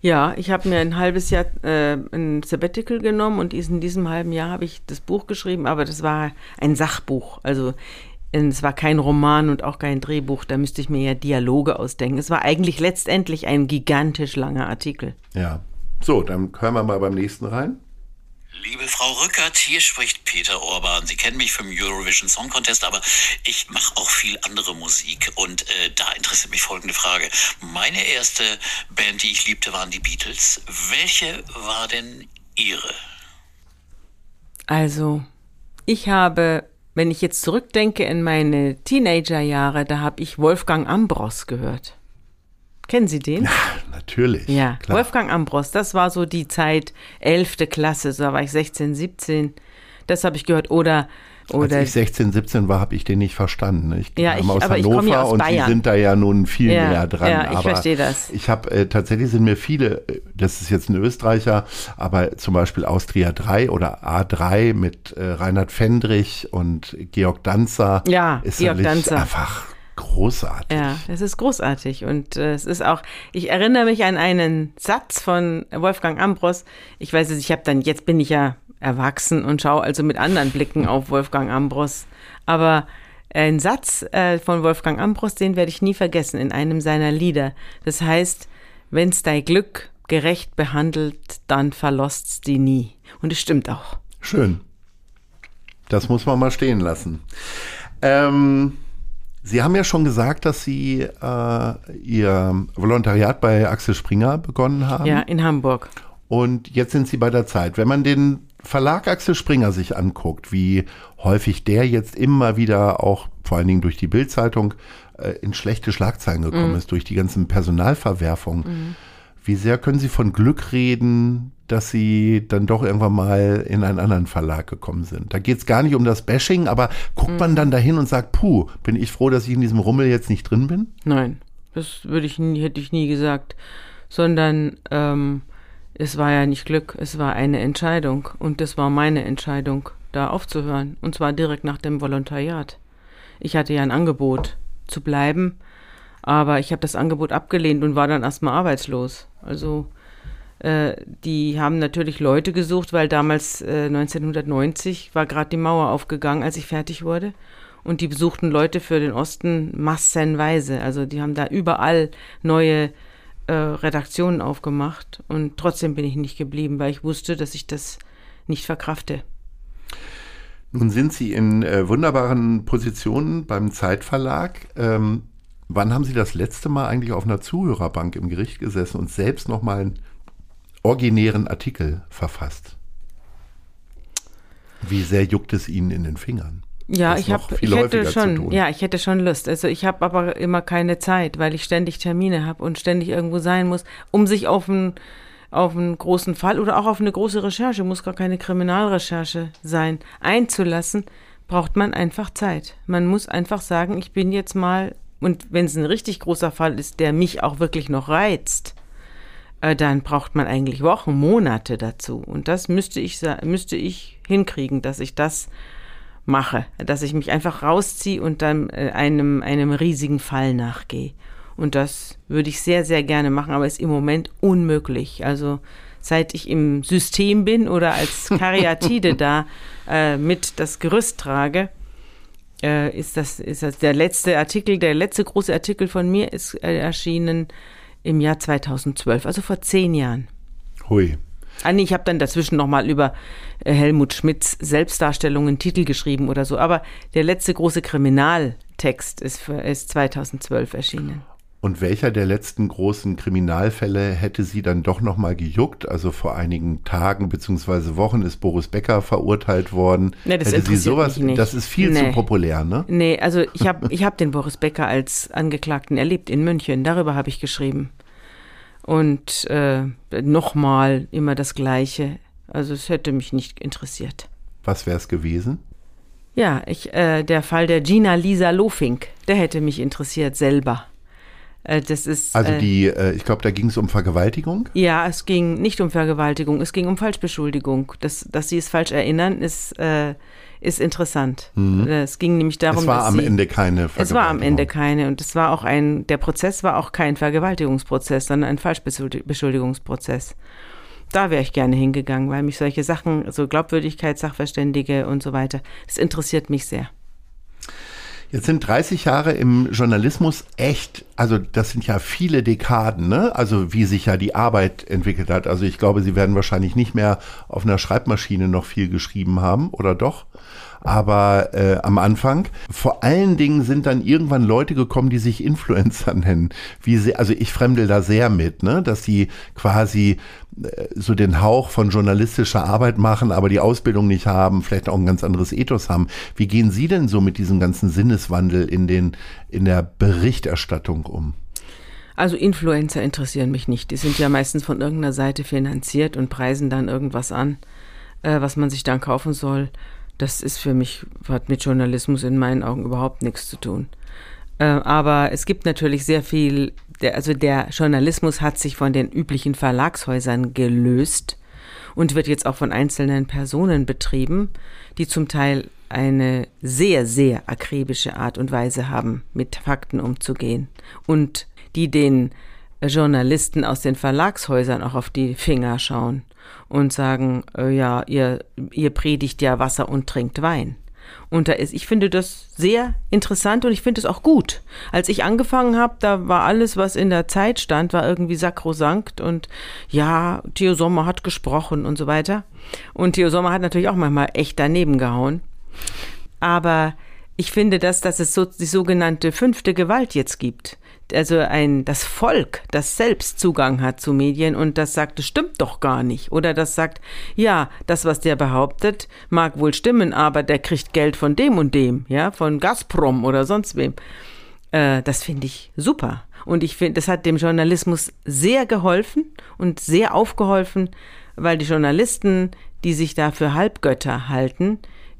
Ja, ich habe mir ein halbes Jahr äh, ein Sabbatical genommen und in diesem halben Jahr habe ich das Buch geschrieben, aber das war ein Sachbuch. Also es war kein Roman und auch kein Drehbuch, da müsste ich mir ja Dialoge ausdenken. Es war eigentlich letztendlich ein gigantisch langer Artikel. Ja. So, dann hören wir mal beim nächsten rein. Liebe Frau Rückert, hier spricht Peter Orban. Sie kennen mich vom Eurovision Song Contest, aber ich mache auch viel andere Musik. Und äh, da interessiert mich folgende Frage. Meine erste Band, die ich liebte, waren die Beatles. Welche war denn Ihre? Also, ich habe wenn ich jetzt zurückdenke in meine Teenagerjahre, da habe ich Wolfgang Ambros gehört. Kennen Sie den? Ja, natürlich. Ja, klar. Wolfgang Ambros, das war so die Zeit, 11. Klasse, so da war ich 16, 17. Das habe ich gehört. Oder oder Als ich 16, 17 war, habe ich den nicht verstanden. Ich ja, komme aus Hannover ja aus und. Sie sind da ja nun viel ja, näher dran. Ja, ich verstehe das. Ich habe äh, tatsächlich sind mir viele, äh, das ist jetzt ein Österreicher, aber zum Beispiel Austria 3 oder A3 mit äh, Reinhard Fendrich und Georg Danzer. Ja, ist Georg Danzer. einfach großartig. Ja, es ist großartig und äh, es ist auch, ich erinnere mich an einen Satz von Wolfgang Ambros. Ich weiß es, ich habe dann, jetzt bin ich ja erwachsen und schaue also mit anderen Blicken auf Wolfgang Ambros. Aber ein Satz äh, von Wolfgang Ambros, den werde ich nie vergessen in einem seiner Lieder. Das heißt, wenn's dein Glück gerecht behandelt, dann verlost's die nie. Und es stimmt auch. Schön. Das muss man mal stehen lassen. Ähm, Sie haben ja schon gesagt, dass Sie äh, Ihr Volontariat bei Axel Springer begonnen haben. Ja, in Hamburg. Und jetzt sind Sie bei der Zeit. Wenn man den Verlag Axel Springer sich anguckt, wie häufig der jetzt immer wieder auch vor allen Dingen durch die Bildzeitung äh, in schlechte Schlagzeilen gekommen mhm. ist, durch die ganzen Personalverwerfungen. Mhm. Wie sehr können Sie von Glück reden, dass Sie dann doch irgendwann mal in einen anderen Verlag gekommen sind? Da geht es gar nicht um das Bashing, aber guckt mhm. man dann dahin und sagt, puh, bin ich froh, dass ich in diesem Rummel jetzt nicht drin bin? Nein, das würde ich nie, hätte ich nie gesagt, sondern ähm, es war ja nicht Glück, es war eine Entscheidung. Und das war meine Entscheidung, da aufzuhören. Und zwar direkt nach dem Volontariat. Ich hatte ja ein Angebot zu bleiben, aber ich habe das Angebot abgelehnt und war dann erstmal arbeitslos. Also äh, die haben natürlich Leute gesucht, weil damals äh, 1990 war gerade die Mauer aufgegangen, als ich fertig wurde. Und die besuchten Leute für den Osten massenweise. Also die haben da überall neue äh, Redaktionen aufgemacht und trotzdem bin ich nicht geblieben, weil ich wusste, dass ich das nicht verkrafte. Nun sind Sie in äh, wunderbaren Positionen beim Zeitverlag. Ähm, wann haben Sie das letzte Mal eigentlich auf einer Zuhörerbank im Gericht gesessen und selbst nochmal einen originären Artikel verfasst? Wie sehr juckt es Ihnen in den Fingern? Ja, ich viel ich hätte schon, ja, ich hätte schon Lust. Also ich habe aber immer keine Zeit, weil ich ständig Termine habe und ständig irgendwo sein muss, um sich auf einen auf einen großen Fall oder auch auf eine große Recherche, muss gar keine Kriminalrecherche sein, einzulassen, braucht man einfach Zeit. Man muss einfach sagen, ich bin jetzt mal und wenn es ein richtig großer Fall ist, der mich auch wirklich noch reizt, äh, dann braucht man eigentlich Wochen, Monate dazu. Und das müsste ich, müsste ich hinkriegen, dass ich das mache, dass ich mich einfach rausziehe und dann äh, einem, einem riesigen Fall nachgehe. Und das würde ich sehr, sehr gerne machen, aber ist im Moment unmöglich. Also seit ich im System bin oder als Karyatide da äh, mit das Gerüst trage, äh, ist das, ist das der letzte Artikel, der letzte große Artikel von mir ist äh, erschienen im Jahr 2012, also vor zehn Jahren. Hui. Ah, nee, ich habe dann dazwischen nochmal über äh, Helmut Schmidts Selbstdarstellungen Titel geschrieben oder so. Aber der letzte große Kriminaltext ist, für, ist 2012 erschienen. Und welcher der letzten großen Kriminalfälle hätte Sie dann doch noch mal gejuckt? Also vor einigen Tagen beziehungsweise Wochen ist Boris Becker verurteilt worden. Nee, das hätte Sie sowas? mich nicht. Das ist viel zu Nee. populär, ne? Nee, also ich habe ich hab den Boris Becker als Angeklagten erlebt in München. Darüber habe ich geschrieben. Und äh, nochmal immer das Gleiche. Also es hätte mich nicht interessiert. Was wäre es gewesen? Ja, ich, äh, der Fall der Gina Lisa Lofink, der hätte mich interessiert selber. Äh, das ist. Also äh, die, äh, ich glaube, da ging es um Vergewaltigung. Ja, es ging nicht um Vergewaltigung, es ging um Falschbeschuldigung. Das, dass Sie es falsch erinnern, ist, ist interessant. Äh, Es ging nämlich darum, Mhm. es war am Sie, Ende keine Vergewaltigung. es war am Ende keine und es war auch ein, der Prozess war auch kein Vergewaltigungsprozess, sondern ein Falschbeschuldigungsprozess. Da wäre ich gerne hingegangen, weil mich solche Sachen, so Glaubwürdigkeit, Sachverständige und so weiter, das interessiert mich sehr. Jetzt sind 30 Jahre im Journalismus echt, also das sind ja viele Dekaden, ne? Also wie sich ja die Arbeit entwickelt hat. Also ich glaube, Sie werden wahrscheinlich nicht mehr auf einer Schreibmaschine noch viel geschrieben haben, oder doch? Aber äh, am Anfang, vor allen Dingen sind dann irgendwann Leute gekommen, die sich Influencer nennen. Wie sie, also ich fremdel da sehr mit, ne? dass sie quasi so den Hauch von journalistischer Arbeit machen, aber die Ausbildung nicht haben, vielleicht auch ein ganz anderes Ethos haben. Wie gehen Sie denn so mit diesem ganzen Sinneswandel in den in der Berichterstattung um? Also Influencer interessieren mich nicht. Die sind ja meistens von irgendeiner Seite finanziert und preisen dann irgendwas an, äh, was man sich dann kaufen soll. Das ist für mich, hat mit Journalismus in meinen Augen überhaupt nichts zu tun. Äh, aber es gibt natürlich sehr viel, also der Journalismus hat sich von den üblichen Verlagshäusern gelöst und wird jetzt auch von einzelnen Personen betrieben, die zum Teil eine sehr, sehr akribische Art und Weise haben, mit Fakten umzugehen und die den Journalisten aus den Verlagshäusern auch auf die Finger schauen und sagen, äh, ja, ihr, ihr predigt ja Wasser und trinkt Wein. Und da ist, ich finde das sehr interessant und ich finde es auch gut. Als ich angefangen habe, da war alles, was in der Zeit stand, war irgendwie sakrosankt und ja, Theo Sommer hat gesprochen und so weiter. Und Theo Sommer hat natürlich auch manchmal echt daneben gehauen. Aber ich finde, dass, dass es so die sogenannte fünfte Gewalt jetzt gibt. Also ein, das Volk, das selbst Zugang hat zu Medien und das sagt, das stimmt doch gar nicht. Oder das sagt, ja, das, was der behauptet, mag wohl stimmen, aber der kriegt Geld von dem und dem, ja, von Gazprom oder sonst wem. Äh, das finde ich super. Und ich finde, das hat dem Journalismus sehr geholfen und sehr aufgeholfen, weil die Journalisten, die sich da für Halbgötter halten,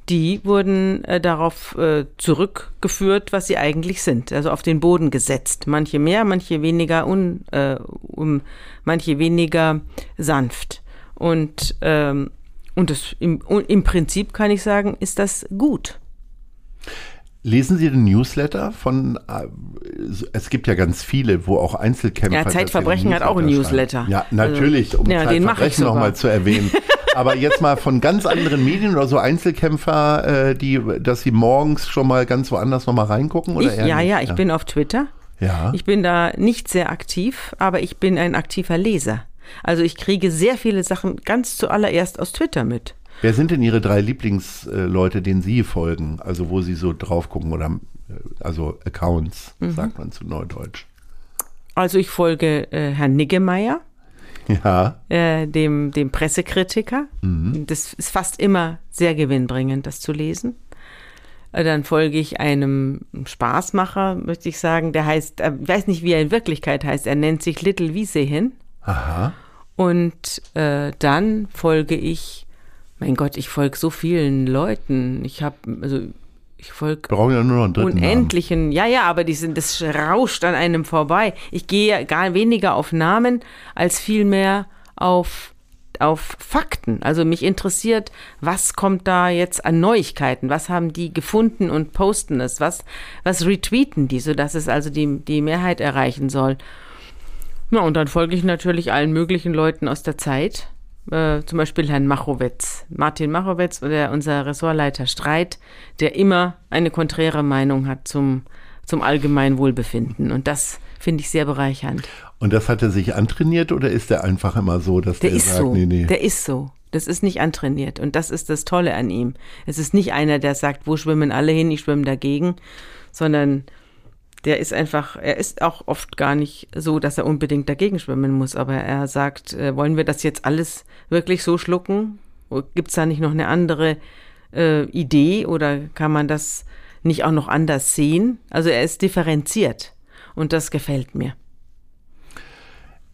die wurden äh, darauf äh, zurückgeführt, was sie eigentlich sind, also auf den Boden gesetzt. Manche mehr, manche weniger, un, äh, um, manche weniger sanft. Und, ähm, und das, im, im Prinzip kann ich sagen, ist das gut. Lesen Sie den Newsletter von, äh, es gibt ja ganz viele, wo auch Einzelkämpfer. Ja, Zeitverbrechen hat auch einen Newsletter. Ja, natürlich, um ja, Zeitverbrechen nochmal zu erwähnen. Aber jetzt mal von ganz anderen Medien oder so Einzelkämpfer, äh, die, dass sie morgens schon mal ganz woanders nochmal reingucken? Oder Ich, eher ja, nicht? ja, ich bin auf Twitter. Ja. Ich bin da nicht sehr aktiv, aber ich bin ein aktiver Leser. Also ich kriege sehr viele Sachen ganz zuallererst aus Twitter mit. Wer sind denn Ihre drei Lieblingsleute, denen Sie folgen? Also wo Sie so drauf gucken oder äh, also Accounts, mhm. sagt man zu Neudeutsch. Also ich folge äh, Herrn Niggemeier. Ja. Äh, dem, dem Pressekritiker. Mhm. Das ist fast immer sehr gewinnbringend, das zu lesen. Äh, dann folge ich einem Spaßmacher, möchte ich sagen, der heißt, äh, ich weiß nicht, wie er in Wirklichkeit heißt, er nennt sich Little Wiesehin. Aha. Und äh, dann folge ich, mein Gott, ich folge so vielen Leuten. Ich habe, also ich folge ja unendlichen, Namen. ja, ja, aber die sind, das rauscht an einem vorbei. Ich gehe gar weniger auf Namen als vielmehr auf auf Fakten. Also mich interessiert, was kommt da jetzt an Neuigkeiten? Was haben die gefunden und posten es? Was, was retweeten die, sodass es also die, die Mehrheit erreichen soll? Na, und dann folge ich natürlich allen möglichen Leuten aus der Zeit. Äh, zum Beispiel Herrn Machowetz, Martin Machowetz, der, unser Ressortleiter Streit, der immer eine konträre Meinung hat zum, zum allgemeinen Wohlbefinden. Und das finde ich sehr bereichernd. Und das hat er sich antrainiert oder ist er einfach immer so, dass der, der ist sagt, so. nee, nee? Der ist so. Das ist nicht antrainiert. Und das ist das Tolle an ihm. Es ist nicht einer, der sagt, wo schwimmen alle hin, ich schwimme dagegen, sondern der ist einfach, er ist auch oft gar nicht so, dass er unbedingt dagegen schwimmen muss, aber er sagt, äh, wollen wir das jetzt alles wirklich so schlucken? Gibt es da nicht noch eine andere äh, Idee oder kann man das nicht auch noch anders sehen? Also er ist differenziert und das gefällt mir.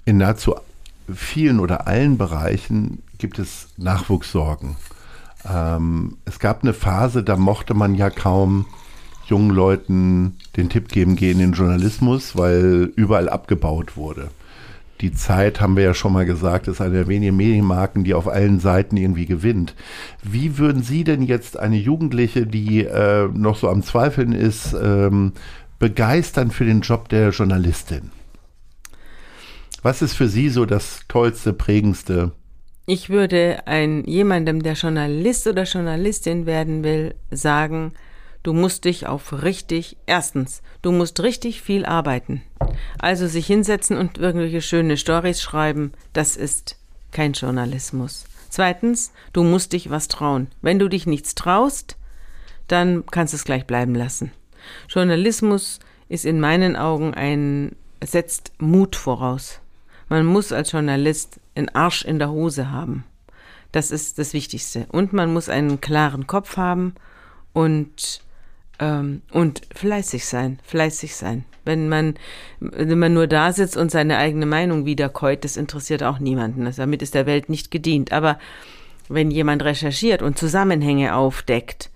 In nahezu vielen oder allen Bereichen gibt es Nachwuchssorgen. Ähm, es gab eine Phase, da mochte man ja kaum jungen Leuten den Tipp geben, geh in den Journalismus, weil überall abgebaut wurde. Die Zeit, haben wir ja schon mal gesagt, ist eine der wenigen Medienmarken, die auf allen Seiten irgendwie gewinnt. Wie würden Sie denn jetzt eine Jugendliche, die äh, noch so am Zweifeln ist, ähm, begeistern für den Job der Journalistin? Was ist für Sie so das Tollste, Prägendste? Ich würde ein, jemandem, der Journalist oder Journalistin werden will, sagen, Du musst dich auf richtig, erstens, du musst richtig viel arbeiten. Also sich hinsetzen und irgendwelche schöne Stories schreiben, das ist kein Journalismus. Zweitens, du musst dich was trauen. Wenn du dich nichts traust, dann kannst du es gleich bleiben lassen. Journalismus ist in meinen Augen ein, setzt Mut voraus. Man muss als Journalist einen Arsch in der Hose haben. Das ist das Wichtigste. Und man muss einen klaren Kopf haben und ähm, und fleißig sein, fleißig sein. Wenn man, wenn man nur da sitzt und seine eigene Meinung wiederkäut, das interessiert auch niemanden. Also damit ist der Welt nicht gedient. Aber wenn jemand recherchiert und Zusammenhänge aufdeckt,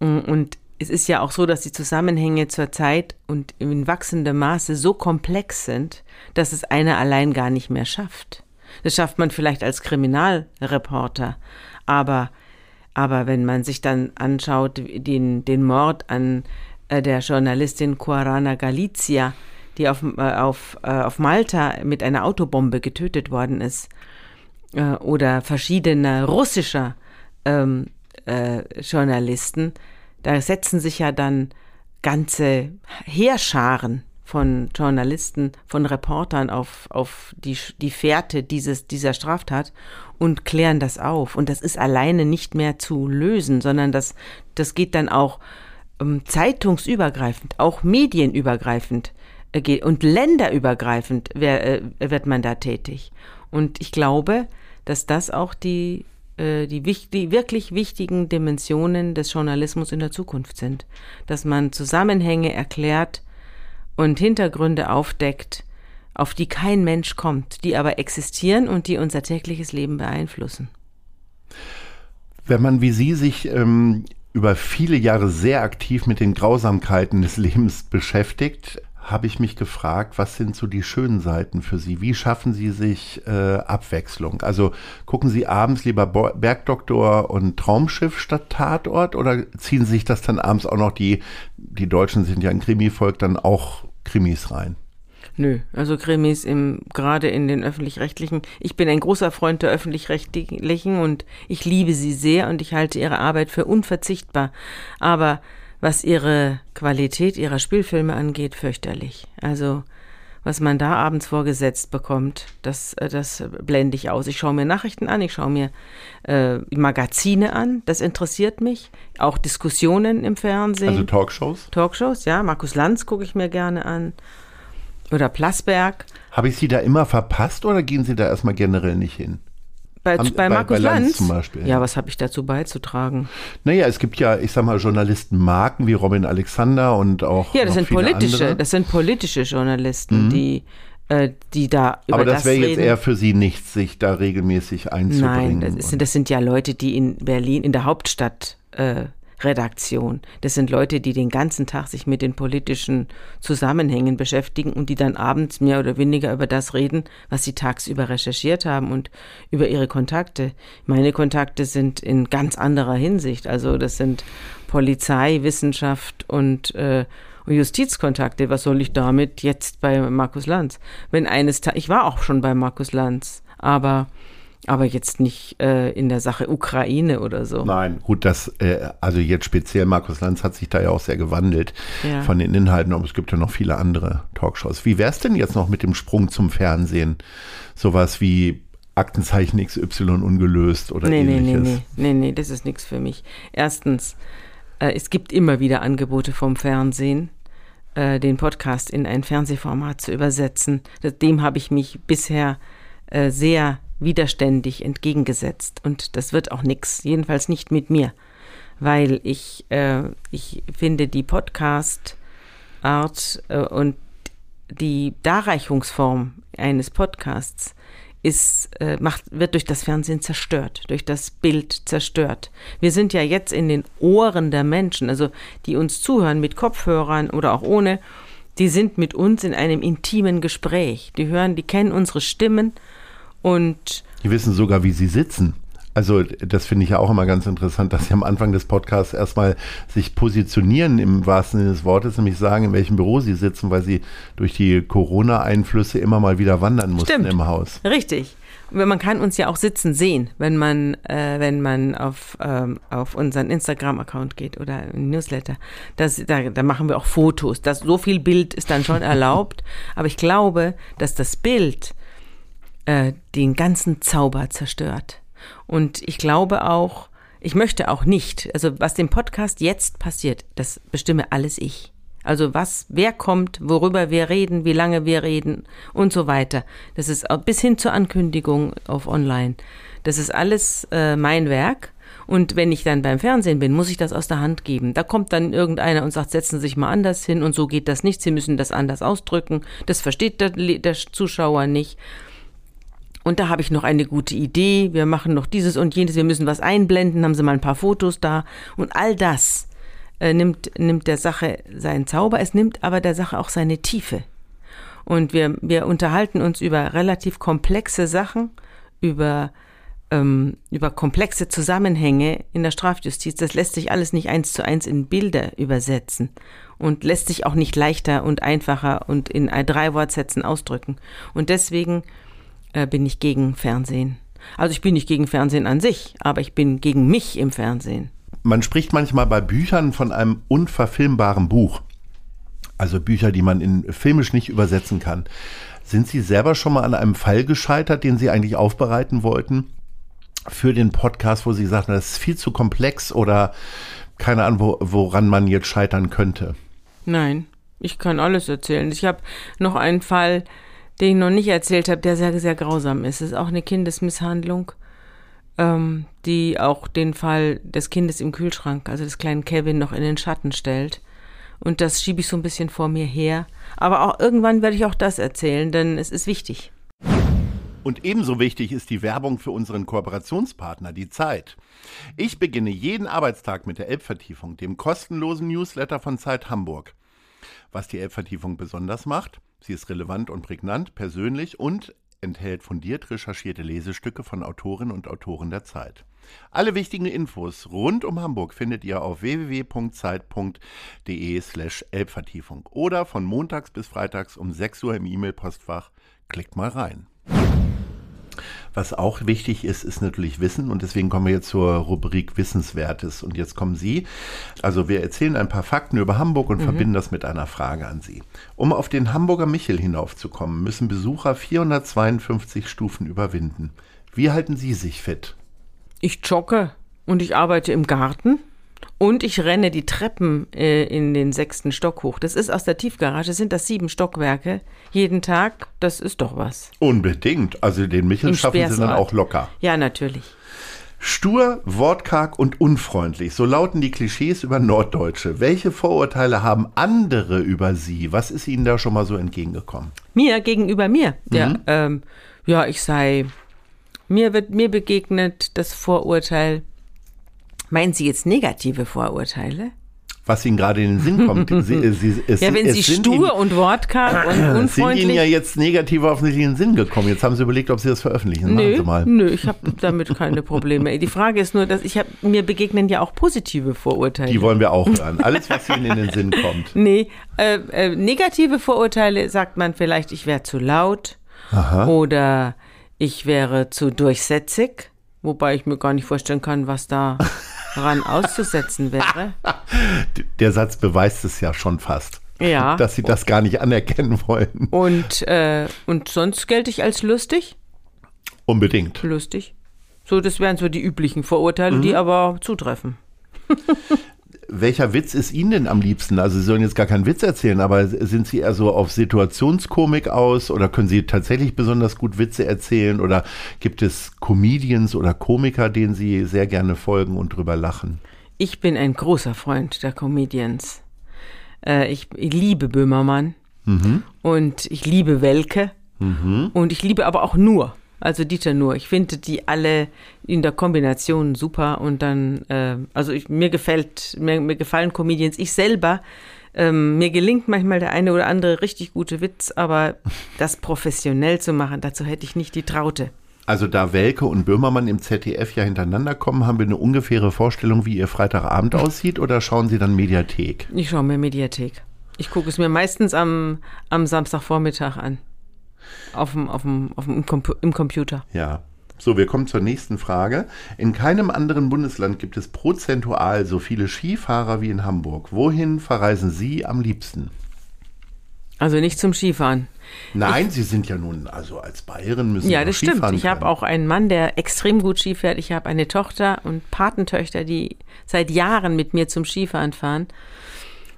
mm, und es ist ja auch so, dass die Zusammenhänge zurzeit und in wachsendem Maße so komplex sind, dass es einer allein gar nicht mehr schafft. Das schafft man vielleicht als Kriminalreporter, aber aber wenn man sich dann anschaut, den, den Mord an äh, der Journalistin Quarana Galizia, die auf, äh, auf, äh, auf Malta mit einer Autobombe getötet worden ist, äh, oder verschiedene russischer ähm, äh, Journalisten, da setzen sich ja dann ganze Heerscharen von Journalisten, von Reportern auf, auf die, die Fährte dieses, dieser Straftat und klären das auf. Und das ist alleine nicht mehr zu lösen, sondern das, das geht dann auch ähm, zeitungsübergreifend, auch medienübergreifend äh, und länderübergreifend wer, äh, wird man da tätig. Und ich glaube, dass das auch die äh, die, die wirklich wichtigen Dimensionen des Journalismus in der Zukunft sind. Dass man Zusammenhänge erklärt, und Hintergründe aufdeckt, auf die kein Mensch kommt, die aber existieren und die unser tägliches Leben beeinflussen. Wenn man wie Sie sich ähm, über viele Jahre sehr aktiv mit den Grausamkeiten des Lebens beschäftigt, habe ich mich gefragt, was sind so die schönen Seiten für Sie? Wie schaffen Sie sich äh, Abwechslung? Also gucken Sie abends lieber Bo Bergdoktor und Traumschiff statt Tatort oder ziehen Sie sich das dann abends auch noch, die, die Deutschen sind ja ein Krimi-Volk, dann auch Krimis rein? Nö, also Krimis im, gerade in den öffentlich-rechtlichen. Ich bin ein großer Freund der öffentlich-rechtlichen und ich liebe sie sehr und ich halte ihre Arbeit für unverzichtbar. Aber was ihre Qualität ihrer Spielfilme angeht, fürchterlich. Also was man da abends vorgesetzt bekommt, das, äh, das blende ich aus. Ich schaue mir Nachrichten an, ich schaue mir äh, Magazine an, das interessiert mich. Auch Diskussionen im Fernsehen. Also Talkshows? Talkshows, ja. Markus Lanz gucke ich mir gerne an. Oder Plasberg. Habe ich Sie da immer verpasst oder gehen Sie da erstmal generell nicht hin? Bei, Am- bei bei- Markus bei Lanz Lanz? zum Beispiel, ja. Was habe ich dazu beizutragen? Naja, es gibt ja, ich sag mal, Journalistenmarken wie Robin Alexander und auch. Ja, das sind politische, Andere. Mhm. das sind politische Journalisten, die, äh, die da über Aber das das wäre jetzt eher für Sie nichts, sich da regelmäßig einzubringen. Nein, das sind, das sind ja Leute, die in Berlin, in der Hauptstadt äh, Redaktion. Das sind Leute, die den ganzen Tag sich mit den politischen Zusammenhängen beschäftigen und die dann abends mehr oder weniger über das reden, was sie tagsüber recherchiert haben und über ihre Kontakte. Meine Kontakte sind in ganz anderer Hinsicht. Also das sind Polizei, Wissenschaft und äh, Justizkontakte. Was soll ich damit jetzt bei Markus Lanz? Wenn eines Ta ich war auch schon bei Markus Lanz, aber aber jetzt nicht äh, in der Sache Ukraine oder so. Nein, gut, das, äh, also jetzt speziell Markus Lanz hat sich da ja auch sehr gewandelt Ja. von den Inhalten, aber es gibt ja noch viele andere Talkshows. Wie wär's denn jetzt noch mit dem Sprung zum Fernsehen? Sowas wie Aktenzeichen XY ungelöst oder Nee, nee, nee, ähnliches? nee, nee, nee, das ist nichts für mich. Erstens, äh, es gibt immer wieder Angebote vom Fernsehen, äh, den Podcast in ein Fernsehformat zu übersetzen. Dem habe ich mich bisher äh, sehr widerständig entgegengesetzt und das wird auch nix, jedenfalls nicht mit mir, weil ich, äh, ich finde die Podcast-Art äh, und die Darreichungsform eines Podcasts ist, äh, macht, wird durch das Fernsehen zerstört, durch das Bild zerstört. Wir sind ja jetzt in den Ohren der Menschen, also die uns zuhören mit Kopfhörern oder auch ohne, die sind mit uns in einem intimen Gespräch. Die hören, die kennen unsere Stimmen und Die wissen sogar, wie sie sitzen. Also das finde ich ja auch immer ganz interessant, dass sie am Anfang des Podcasts erstmal sich positionieren im wahrsten Sinne des Wortes, nämlich sagen, in welchem Büro sie sitzen, weil sie durch die Corona-Einflüsse immer mal wieder wandern mussten Stimmt. im Haus. Richtig. Und Man kann uns ja auch sitzen sehen, wenn man, äh, wenn man auf, ähm, auf unseren Instagram-Account geht oder Newsletter. Das, da, da machen wir auch Fotos. Das, so viel Bild ist dann schon erlaubt. Aber ich glaube, dass das Bild äh, den ganzen Zauber zerstört. Und ich glaube auch, ich möchte auch nicht, also was dem Podcast jetzt passiert, das bestimme alles ich. Also was, wer kommt, worüber wir reden, wie lange wir reden und so weiter. Das ist bis hin zur Ankündigung auf Online. Das ist alles äh, mein Werk. Und wenn ich dann beim Fernsehen bin, muss ich das aus der Hand geben. Da kommt dann irgendeiner und sagt, setzen Sie sich mal anders hin und so geht das nicht. Sie müssen das anders ausdrücken. Das versteht der, der Zuschauer nicht. Und da habe ich noch eine gute Idee. Wir machen noch dieses und jenes. Wir müssen was einblenden. Haben Sie mal ein paar Fotos da. Und all das äh, nimmt, nimmt der Sache seinen Zauber. Es nimmt aber der Sache auch seine Tiefe. Und wir, wir unterhalten uns über relativ komplexe Sachen, über, ähm, über komplexe Zusammenhänge in der Strafjustiz. Das lässt sich alles nicht eins zu eins in Bilder übersetzen und lässt sich auch nicht leichter und einfacher und in drei Wortsätzen ausdrücken. Und deswegen äh, bin ich gegen Fernsehen. Also ich bin nicht gegen Fernsehen an sich, aber ich bin gegen mich im Fernsehen. Man spricht manchmal bei Büchern von einem unverfilmbaren Buch. Also Bücher, die man in filmisch nicht übersetzen kann. Sind Sie selber schon mal an einem Fall gescheitert, den Sie eigentlich aufbereiten wollten für den Podcast, wo Sie sagten, das ist viel zu komplex oder keine Ahnung, wo, woran man jetzt scheitern könnte? Nein, ich kann alles erzählen. Ich habe noch einen Fall, den ich noch nicht erzählt habe, der sehr, sehr grausam ist. Es ist auch eine Kindesmisshandlung, ähm, die auch den Fall des Kindes im Kühlschrank, also des kleinen Kevin, noch in den Schatten stellt. Und das schiebe ich so ein bisschen vor mir her. Aber auch irgendwann werde ich auch das erzählen, denn es ist wichtig. Und ebenso wichtig ist die Werbung für unseren Kooperationspartner, die Zeit. Ich beginne jeden Arbeitstag mit der Elbvertiefung, dem kostenlosen Newsletter von Zeit Hamburg. Was die Elbvertiefung besonders macht, sie ist relevant und prägnant, persönlich und enthält fundiert recherchierte Lesestücke von Autorinnen und Autoren der Zeit. Alle wichtigen Infos rund um Hamburg findet ihr auf www.zeit.de slash Elbvertiefung oder von montags bis freitags um 6 Uhr im E-Mail-Postfach. Klickt mal rein. Was auch wichtig ist, ist natürlich Wissen und deswegen kommen wir jetzt zur Rubrik Wissenswertes. Und jetzt kommen Sie. Also wir erzählen ein paar Fakten über Hamburg und mhm. verbinden das mit einer Frage an Sie. Um auf den Hamburger Michel hinaufzukommen, müssen Besucher 452 Stufen überwinden. Wie halten Sie sich fit? Ich jogge und ich arbeite im Garten. Und ich renne die Treppen äh, in den sechsten Stock hoch. Das ist aus der Tiefgarage, sind das sieben Stockwerke. Jeden Tag, das ist doch was. Unbedingt. Also den Michel schaffen Sie dann auch locker. Ja, natürlich. Stur, wortkarg und unfreundlich, so lauten die Klischees über Norddeutsche. Welche Vorurteile haben andere über Sie? Was ist Ihnen da schon mal so entgegengekommen? Mir gegenüber mir. Mhm. Ja, ähm, ja, ich sei. Mir wird mir begegnet das Vorurteil, Meinen Sie jetzt negative Vorurteile? was Ihnen gerade in den Sinn kommt. Sie, Sie, es, ja, wenn Sie stur Ihnen, und wortkarg und unfreundlich... sind Ihnen ja jetzt negative offensichtlich in den Sinn gekommen. Jetzt haben Sie überlegt, ob Sie das veröffentlichen. Nö, Sie mal. nö ich habe damit keine Probleme. Die Frage ist nur, dass ich hab, mir begegnen ja auch positive Vorurteile. Die wollen wir auch hören. Alles, was Ihnen in den Sinn kommt. Nee, äh, äh, negative Vorurteile sagt man vielleicht, ich wäre zu laut Aha. oder ich wäre zu durchsetzig, wobei ich mir gar nicht vorstellen kann, was da ran auszusetzen wäre. Der Satz beweist es ja schon fast. Ja. Dass sie das gar nicht anerkennen wollen. Und, äh, und sonst gelte ich als lustig? Unbedingt. Lustig. So, das wären so die üblichen Vorurteile, mhm. die aber zutreffen. welcher Witz ist Ihnen denn am liebsten? Also Sie sollen jetzt gar keinen Witz erzählen, aber sind Sie eher so auf Situationskomik aus oder können Sie tatsächlich besonders gut Witze erzählen oder gibt es Comedians oder Komiker, denen Sie sehr gerne folgen und drüber lachen? Ich bin ein großer Freund der Comedians. Äh, ich, ich, liebe Böhmermann mhm. und ich liebe Welke mhm. und ich liebe aber auch nur also Dieter Nur. Ich finde die alle in der Kombination super und dann, äh, also ich, mir gefällt, mir, mir gefallen Comedians. Ich selber, ähm, mir gelingt manchmal der eine oder andere richtig gute Witz, aber das professionell zu machen, dazu hätte ich nicht die Traute. Also da Welke und Böhmermann im ZDF ja hintereinander kommen, haben wir eine ungefähre Vorstellung, wie Ihr Freitagabend aussieht oder schauen Sie dann Mediathek? Ich schaue mir Mediathek. Ich gucke es mir meistens am, am Samstagvormittag an. Auf dem, auf dem, auf dem, im Computer. Ja. So, wir kommen zur nächsten Frage. In keinem anderen Bundesland gibt es prozentual so viele Skifahrer wie in Hamburg. Wohin verreisen Sie am liebsten? Also nicht zum Skifahren. Nein, ich, Sie sind ja nun, also als Bayerin müssen Sie Ja, das Skifahren stimmt. Ich habe auch einen Mann, der extrem gut Ski fährt. Ich habe eine Tochter und Patentöchter, die seit Jahren mit mir zum Skifahren fahren.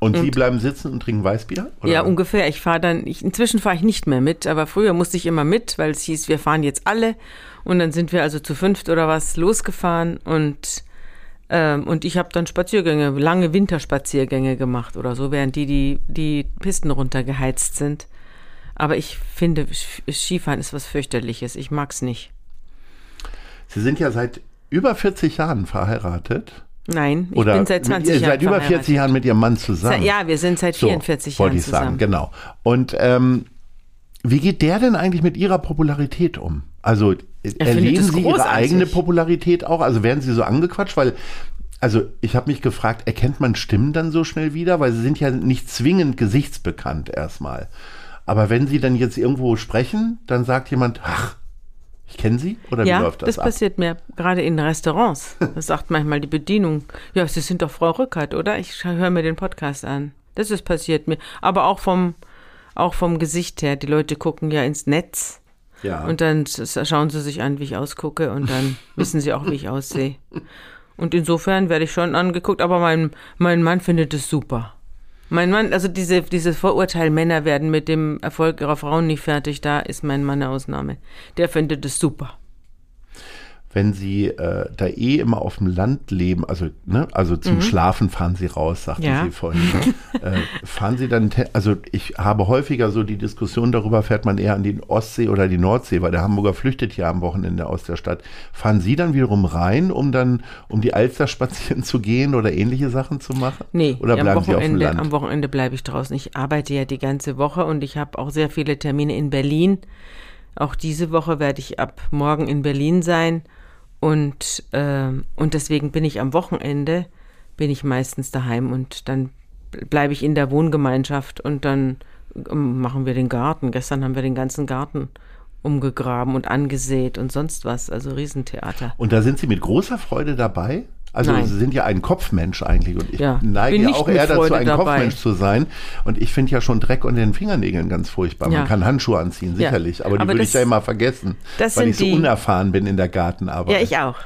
Und, Sie bleiben sitzen und trinken Weißbier? Oder? Ja, ungefähr. Ich fahre dann, ich, inzwischen fahre ich nicht mehr mit, aber früher musste ich immer mit, weil es hieß, wir fahren jetzt alle. Und dann sind wir also zu fünft oder was losgefahren und, ähm, und ich habe dann Spaziergänge, lange Winterspaziergänge gemacht oder so, während die die, die Pisten runtergeheizt sind. Aber ich finde, Skifahren ist was fürchterliches. Ich mag's nicht. Sie sind ja seit über 40 Jahren verheiratet. Nein, ich Oder bin seit 20 Jahren. Seit über 40 Jahren mit Ihrem Mann zusammen. Ja, wir sind seit 44 so, Jahren ich zusammen. Sagen, genau. Und ähm, wie geht der denn eigentlich mit Ihrer Popularität um? Also er erleben Sie Ihre eigene Popularität auch? Also werden Sie so angequatscht? Weil, also ich habe mich gefragt, erkennt man Stimmen dann so schnell wieder? Weil Sie sind ja nicht zwingend gesichtsbekannt erstmal. Aber wenn Sie dann jetzt irgendwo sprechen, dann sagt jemand, ach, ich kenne Sie oder ja, wie läuft das? Das ab? passiert mir gerade in Restaurants. Das sagt manchmal die Bedienung. Ja, Sie sind doch Frau Rückert, oder? Ich höre mir den Podcast an. Das ist passiert mir. Aber auch vom, auch vom Gesicht her. Die Leute gucken ja ins Netz. Ja. Und dann schauen sie sich an, wie ich ausgucke und dann wissen sie auch, wie ich aussehe. Und insofern werde ich schon angeguckt, aber mein, mein Mann findet es super. Mein Mann, also diese, dieses Vorurteil, Männer werden mit dem Erfolg ihrer Frauen nicht fertig, da ist mein Mann eine Ausnahme. Der findet es super wenn sie äh, da eh immer auf dem Land leben, also, ne, also zum mhm. Schlafen fahren sie raus, sagte ja. sie vorhin. Ne? äh, fahren sie dann, also ich habe häufiger so die Diskussion darüber, fährt man eher an die Ostsee oder die Nordsee, weil der Hamburger flüchtet ja am Wochenende aus der Stadt. Fahren sie dann wiederum rein, um dann um die Alster spazieren zu gehen oder ähnliche Sachen zu machen? Nee, oder bleiben sie auf dem Land? Am Wochenende bleibe ich draußen. Ich arbeite ja die ganze Woche und ich habe auch sehr viele Termine in Berlin. Auch diese Woche werde ich ab morgen in Berlin sein. Und, äh, und deswegen bin ich am Wochenende, bin ich meistens daheim und dann bleibe ich in der Wohngemeinschaft und dann ähm, machen wir den Garten. Gestern haben wir den ganzen Garten umgegraben und angesät und sonst was. Also Riesentheater. Und da sind Sie mit großer Freude dabei? Also Nein. Sie sind ja ein Kopfmensch eigentlich und ich Ja, neige ja auch eher dazu, ein dabei. Kopfmensch zu sein. Und ich finde ja schon Dreck unter den Fingernägeln ganz furchtbar. Man Ja. kann Handschuhe anziehen, sicherlich, aber die würde ich ja immer vergessen, das weil ich so die- unerfahren bin in der Gartenarbeit. Ja, ich auch.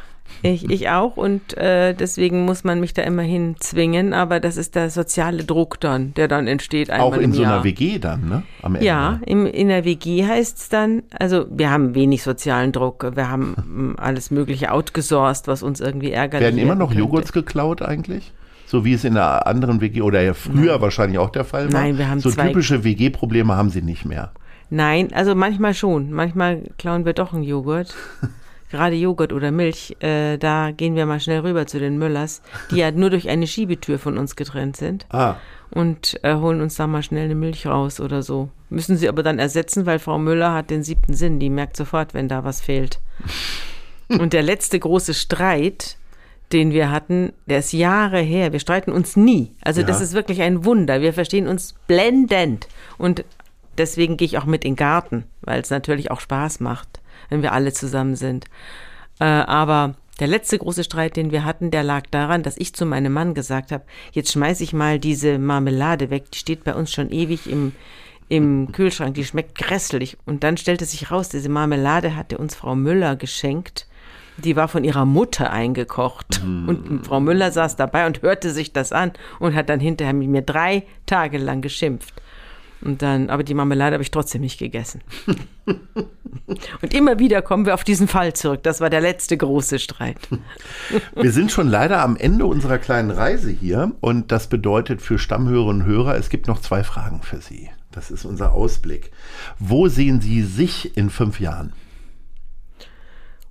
Ich, ich auch und äh, deswegen muss man mich da immerhin zwingen, aber das ist der soziale Druck dann, der dann entsteht einmal Auch in im so Jahr. einer WG dann, ne? Am Ende. Ja, im, in der WG heißt es dann, also wir haben wenig sozialen Druck, wir haben mm, alles Mögliche outgesourced, was uns irgendwie ärgerlich Werden immer noch könnte. Joghurts geklaut eigentlich? So wie es in einer anderen WG oder ja früher wahrscheinlich auch der Fall war. Nein, wir haben so zwei- typische WG-Probleme haben sie nicht mehr. Nein, also manchmal schon. Manchmal klauen wir doch einen Joghurt. Gerade Joghurt oder Milch, äh, da gehen wir mal schnell rüber zu den Müllers, die ja nur durch eine Schiebetür von uns getrennt sind. Ah, und äh, holen uns da mal schnell eine Milch raus oder so. Müssen sie aber dann ersetzen, weil Frau Müller hat den siebten Sinn. Die merkt sofort, wenn da was fehlt. und der letzte große Streit, den wir hatten, der ist Jahre her. Wir streiten uns nie. Also das Ja. ist wirklich ein Wunder. Wir verstehen uns blendend. Und deswegen gehe ich auch mit in den Garten, weil es natürlich auch Spaß macht, wenn wir alle zusammen sind. Äh, aber der letzte große Streit, den wir hatten, der lag daran, dass ich zu meinem Mann gesagt habe, jetzt schmeiß ich mal diese Marmelade weg, die steht bei uns schon ewig im, im Kühlschrank, die schmeckt grässlich. Und dann stellte sich raus, diese Marmelade hatte uns Frau Müller geschenkt. Die war von ihrer Mutter eingekocht. Und Frau Müller saß dabei und hörte sich das an und hat dann hinterher mit mir drei Tage lang geschimpft. Und dann, aber die Marmelade habe ich trotzdem nicht gegessen. und immer wieder kommen wir auf diesen Fall zurück. Das war der letzte große Streit. wir sind schon leider am Ende unserer kleinen Reise hier und das bedeutet für Stammhörerinnen und Hörer, es gibt noch zwei Fragen für Sie. Das ist unser Ausblick. Wo sehen Sie sich in fünf Jahren?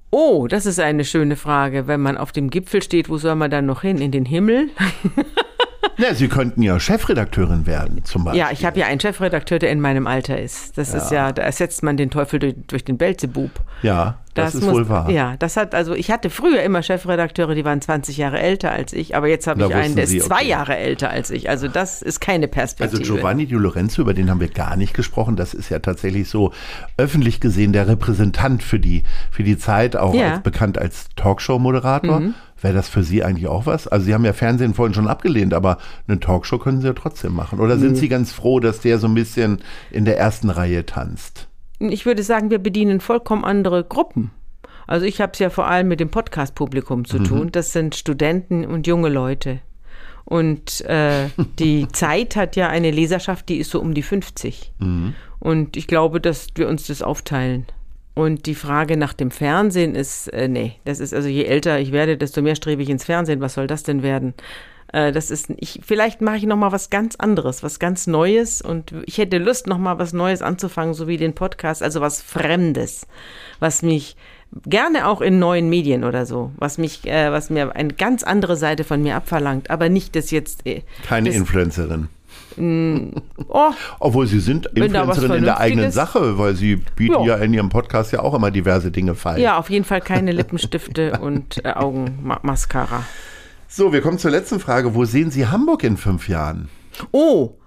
Oh, das ist eine schöne Frage. Wenn man auf dem Gipfel steht, wo soll man dann noch hin? In den Himmel? Na, Sie könnten ja Chefredakteurin werden, zum Beispiel. Ja, ich habe ja einen Chefredakteur, der in meinem Alter ist. Das ist ja, da ersetzt man den Teufel durch, durch den Belzebub. Ja, das, ist muss- wohl wahr. Ja, das hat, also ich hatte früher immer Chefredakteure, die waren 20 Jahre älter als ich, aber jetzt habe ich einen, der ist Sie, zwei okay. Jahre älter als ich. Also das ist keine Perspektive. Also Giovanni Di Lorenzo, über den haben wir gar nicht gesprochen. Das ist ja tatsächlich so öffentlich gesehen der Repräsentant für die, für die Zeit, auch Ja. Mhm. als, bekannt als Talkshow-Moderator. Wäre das für Sie eigentlich auch was? Also Sie haben ja Fernsehen vorhin schon abgelehnt, aber eine Talkshow können Sie ja trotzdem machen. Oder Mhm. sind Sie ganz froh, dass der so ein bisschen in der ersten Reihe tanzt? Ich würde sagen, wir bedienen vollkommen andere Gruppen. Also ich habe es ja vor allem mit dem Podcast-Publikum zu tun. Das sind Studenten und junge Leute. Und äh, die Zeit hat ja eine Leserschaft, die ist so um die 50. Und ich glaube, dass wir uns das aufteilen. Und die Frage nach dem Fernsehen ist, äh, nee, das ist also je älter ich werde, desto mehr strebe ich ins Fernsehen. Was soll das denn werden? Äh, das ist, ich, vielleicht mache ich noch mal was ganz anderes, was ganz Neues. Und ich hätte Lust, noch mal was Neues anzufangen, so wie den Podcast, also was Fremdes, was mich gerne auch in neuen Medien oder so, was mich, äh, was mir eine ganz andere Seite von mir abverlangt, aber nicht das jetzt. Äh, Keine das, Influencerin. Oh, Obwohl Sie sind Influencerin in der eigenen Sache, weil Sie bieten ja. Ja. in Ihrem Podcast ja auch immer diverse Dinge feil. ja, auf jeden Fall keine Lippenstifte und äh, Augenmascara. So, wir kommen zur letzten Frage. Wo sehen Sie Hamburg in fünf Jahren? Oh,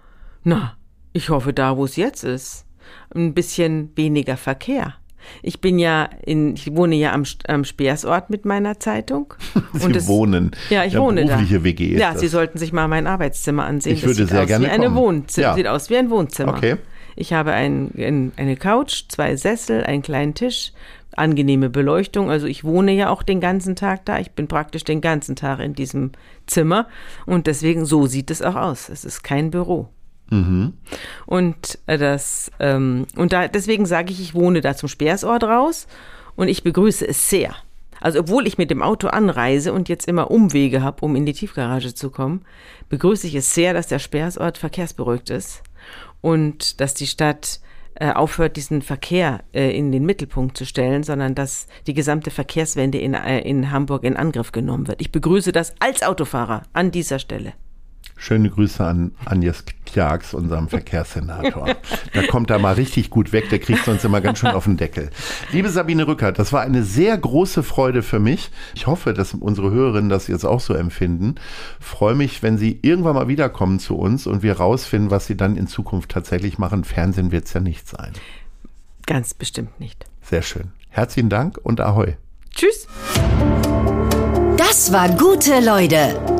na, ich hoffe da, wo es jetzt ist. Ein bisschen weniger Verkehr. Ich bin ja in, ich wohne ja am, am Speersort mit meiner Zeitung. Sie es- wohnen. Ja, ich Ja, wohne da. berufliche WG ist Ja, das. Sie sollten sich mal mein Arbeitszimmer ansehen. Ich Das würde sieht sehr gerne kommen. Wohnzimmer. Ja. Sieht aus wie ein Wohnzimmer. Okay. Ich habe ein, ein, eine Couch, zwei Sessel, einen kleinen Tisch, angenehme Beleuchtung. Also ich wohne ja auch den ganzen Tag da. Ich bin praktisch den ganzen Tag in diesem Zimmer und deswegen so sieht es auch aus. Es ist kein Büro. Und äh, das ähm, und da deswegen sage ich, ich wohne da zum Speersort raus und ich begrüße es sehr. Also obwohl ich mit dem Auto anreise und jetzt immer Umwege habe, um in die Tiefgarage zu kommen, begrüße ich es sehr, dass der Speersort verkehrsberuhigt ist und dass die Stadt äh, aufhört, diesen Verkehr äh, in den Mittelpunkt zu stellen, sondern dass die gesamte Verkehrswende in, äh, in Hamburg in Angriff genommen wird. Ich begrüße das als Autofahrer an dieser Stelle. Schöne Grüße an Agnes Kjags, unserem Verkehrssenator. Da kommt er mal richtig gut weg, der kriegt sonst immer ganz schön auf den Deckel. Liebe Sabine Rückert, das war eine sehr große Freude für mich. Ich hoffe, dass unsere Hörerinnen das jetzt auch so empfinden. Freue mich, wenn Sie irgendwann mal wiederkommen zu uns und wir rausfinden, was Sie dann in Zukunft tatsächlich machen. Fernsehen wird es ja nicht sein. Ganz bestimmt nicht. Sehr schön. Herzlichen Dank und Ahoi. Tschüss. Das war Gute Leute.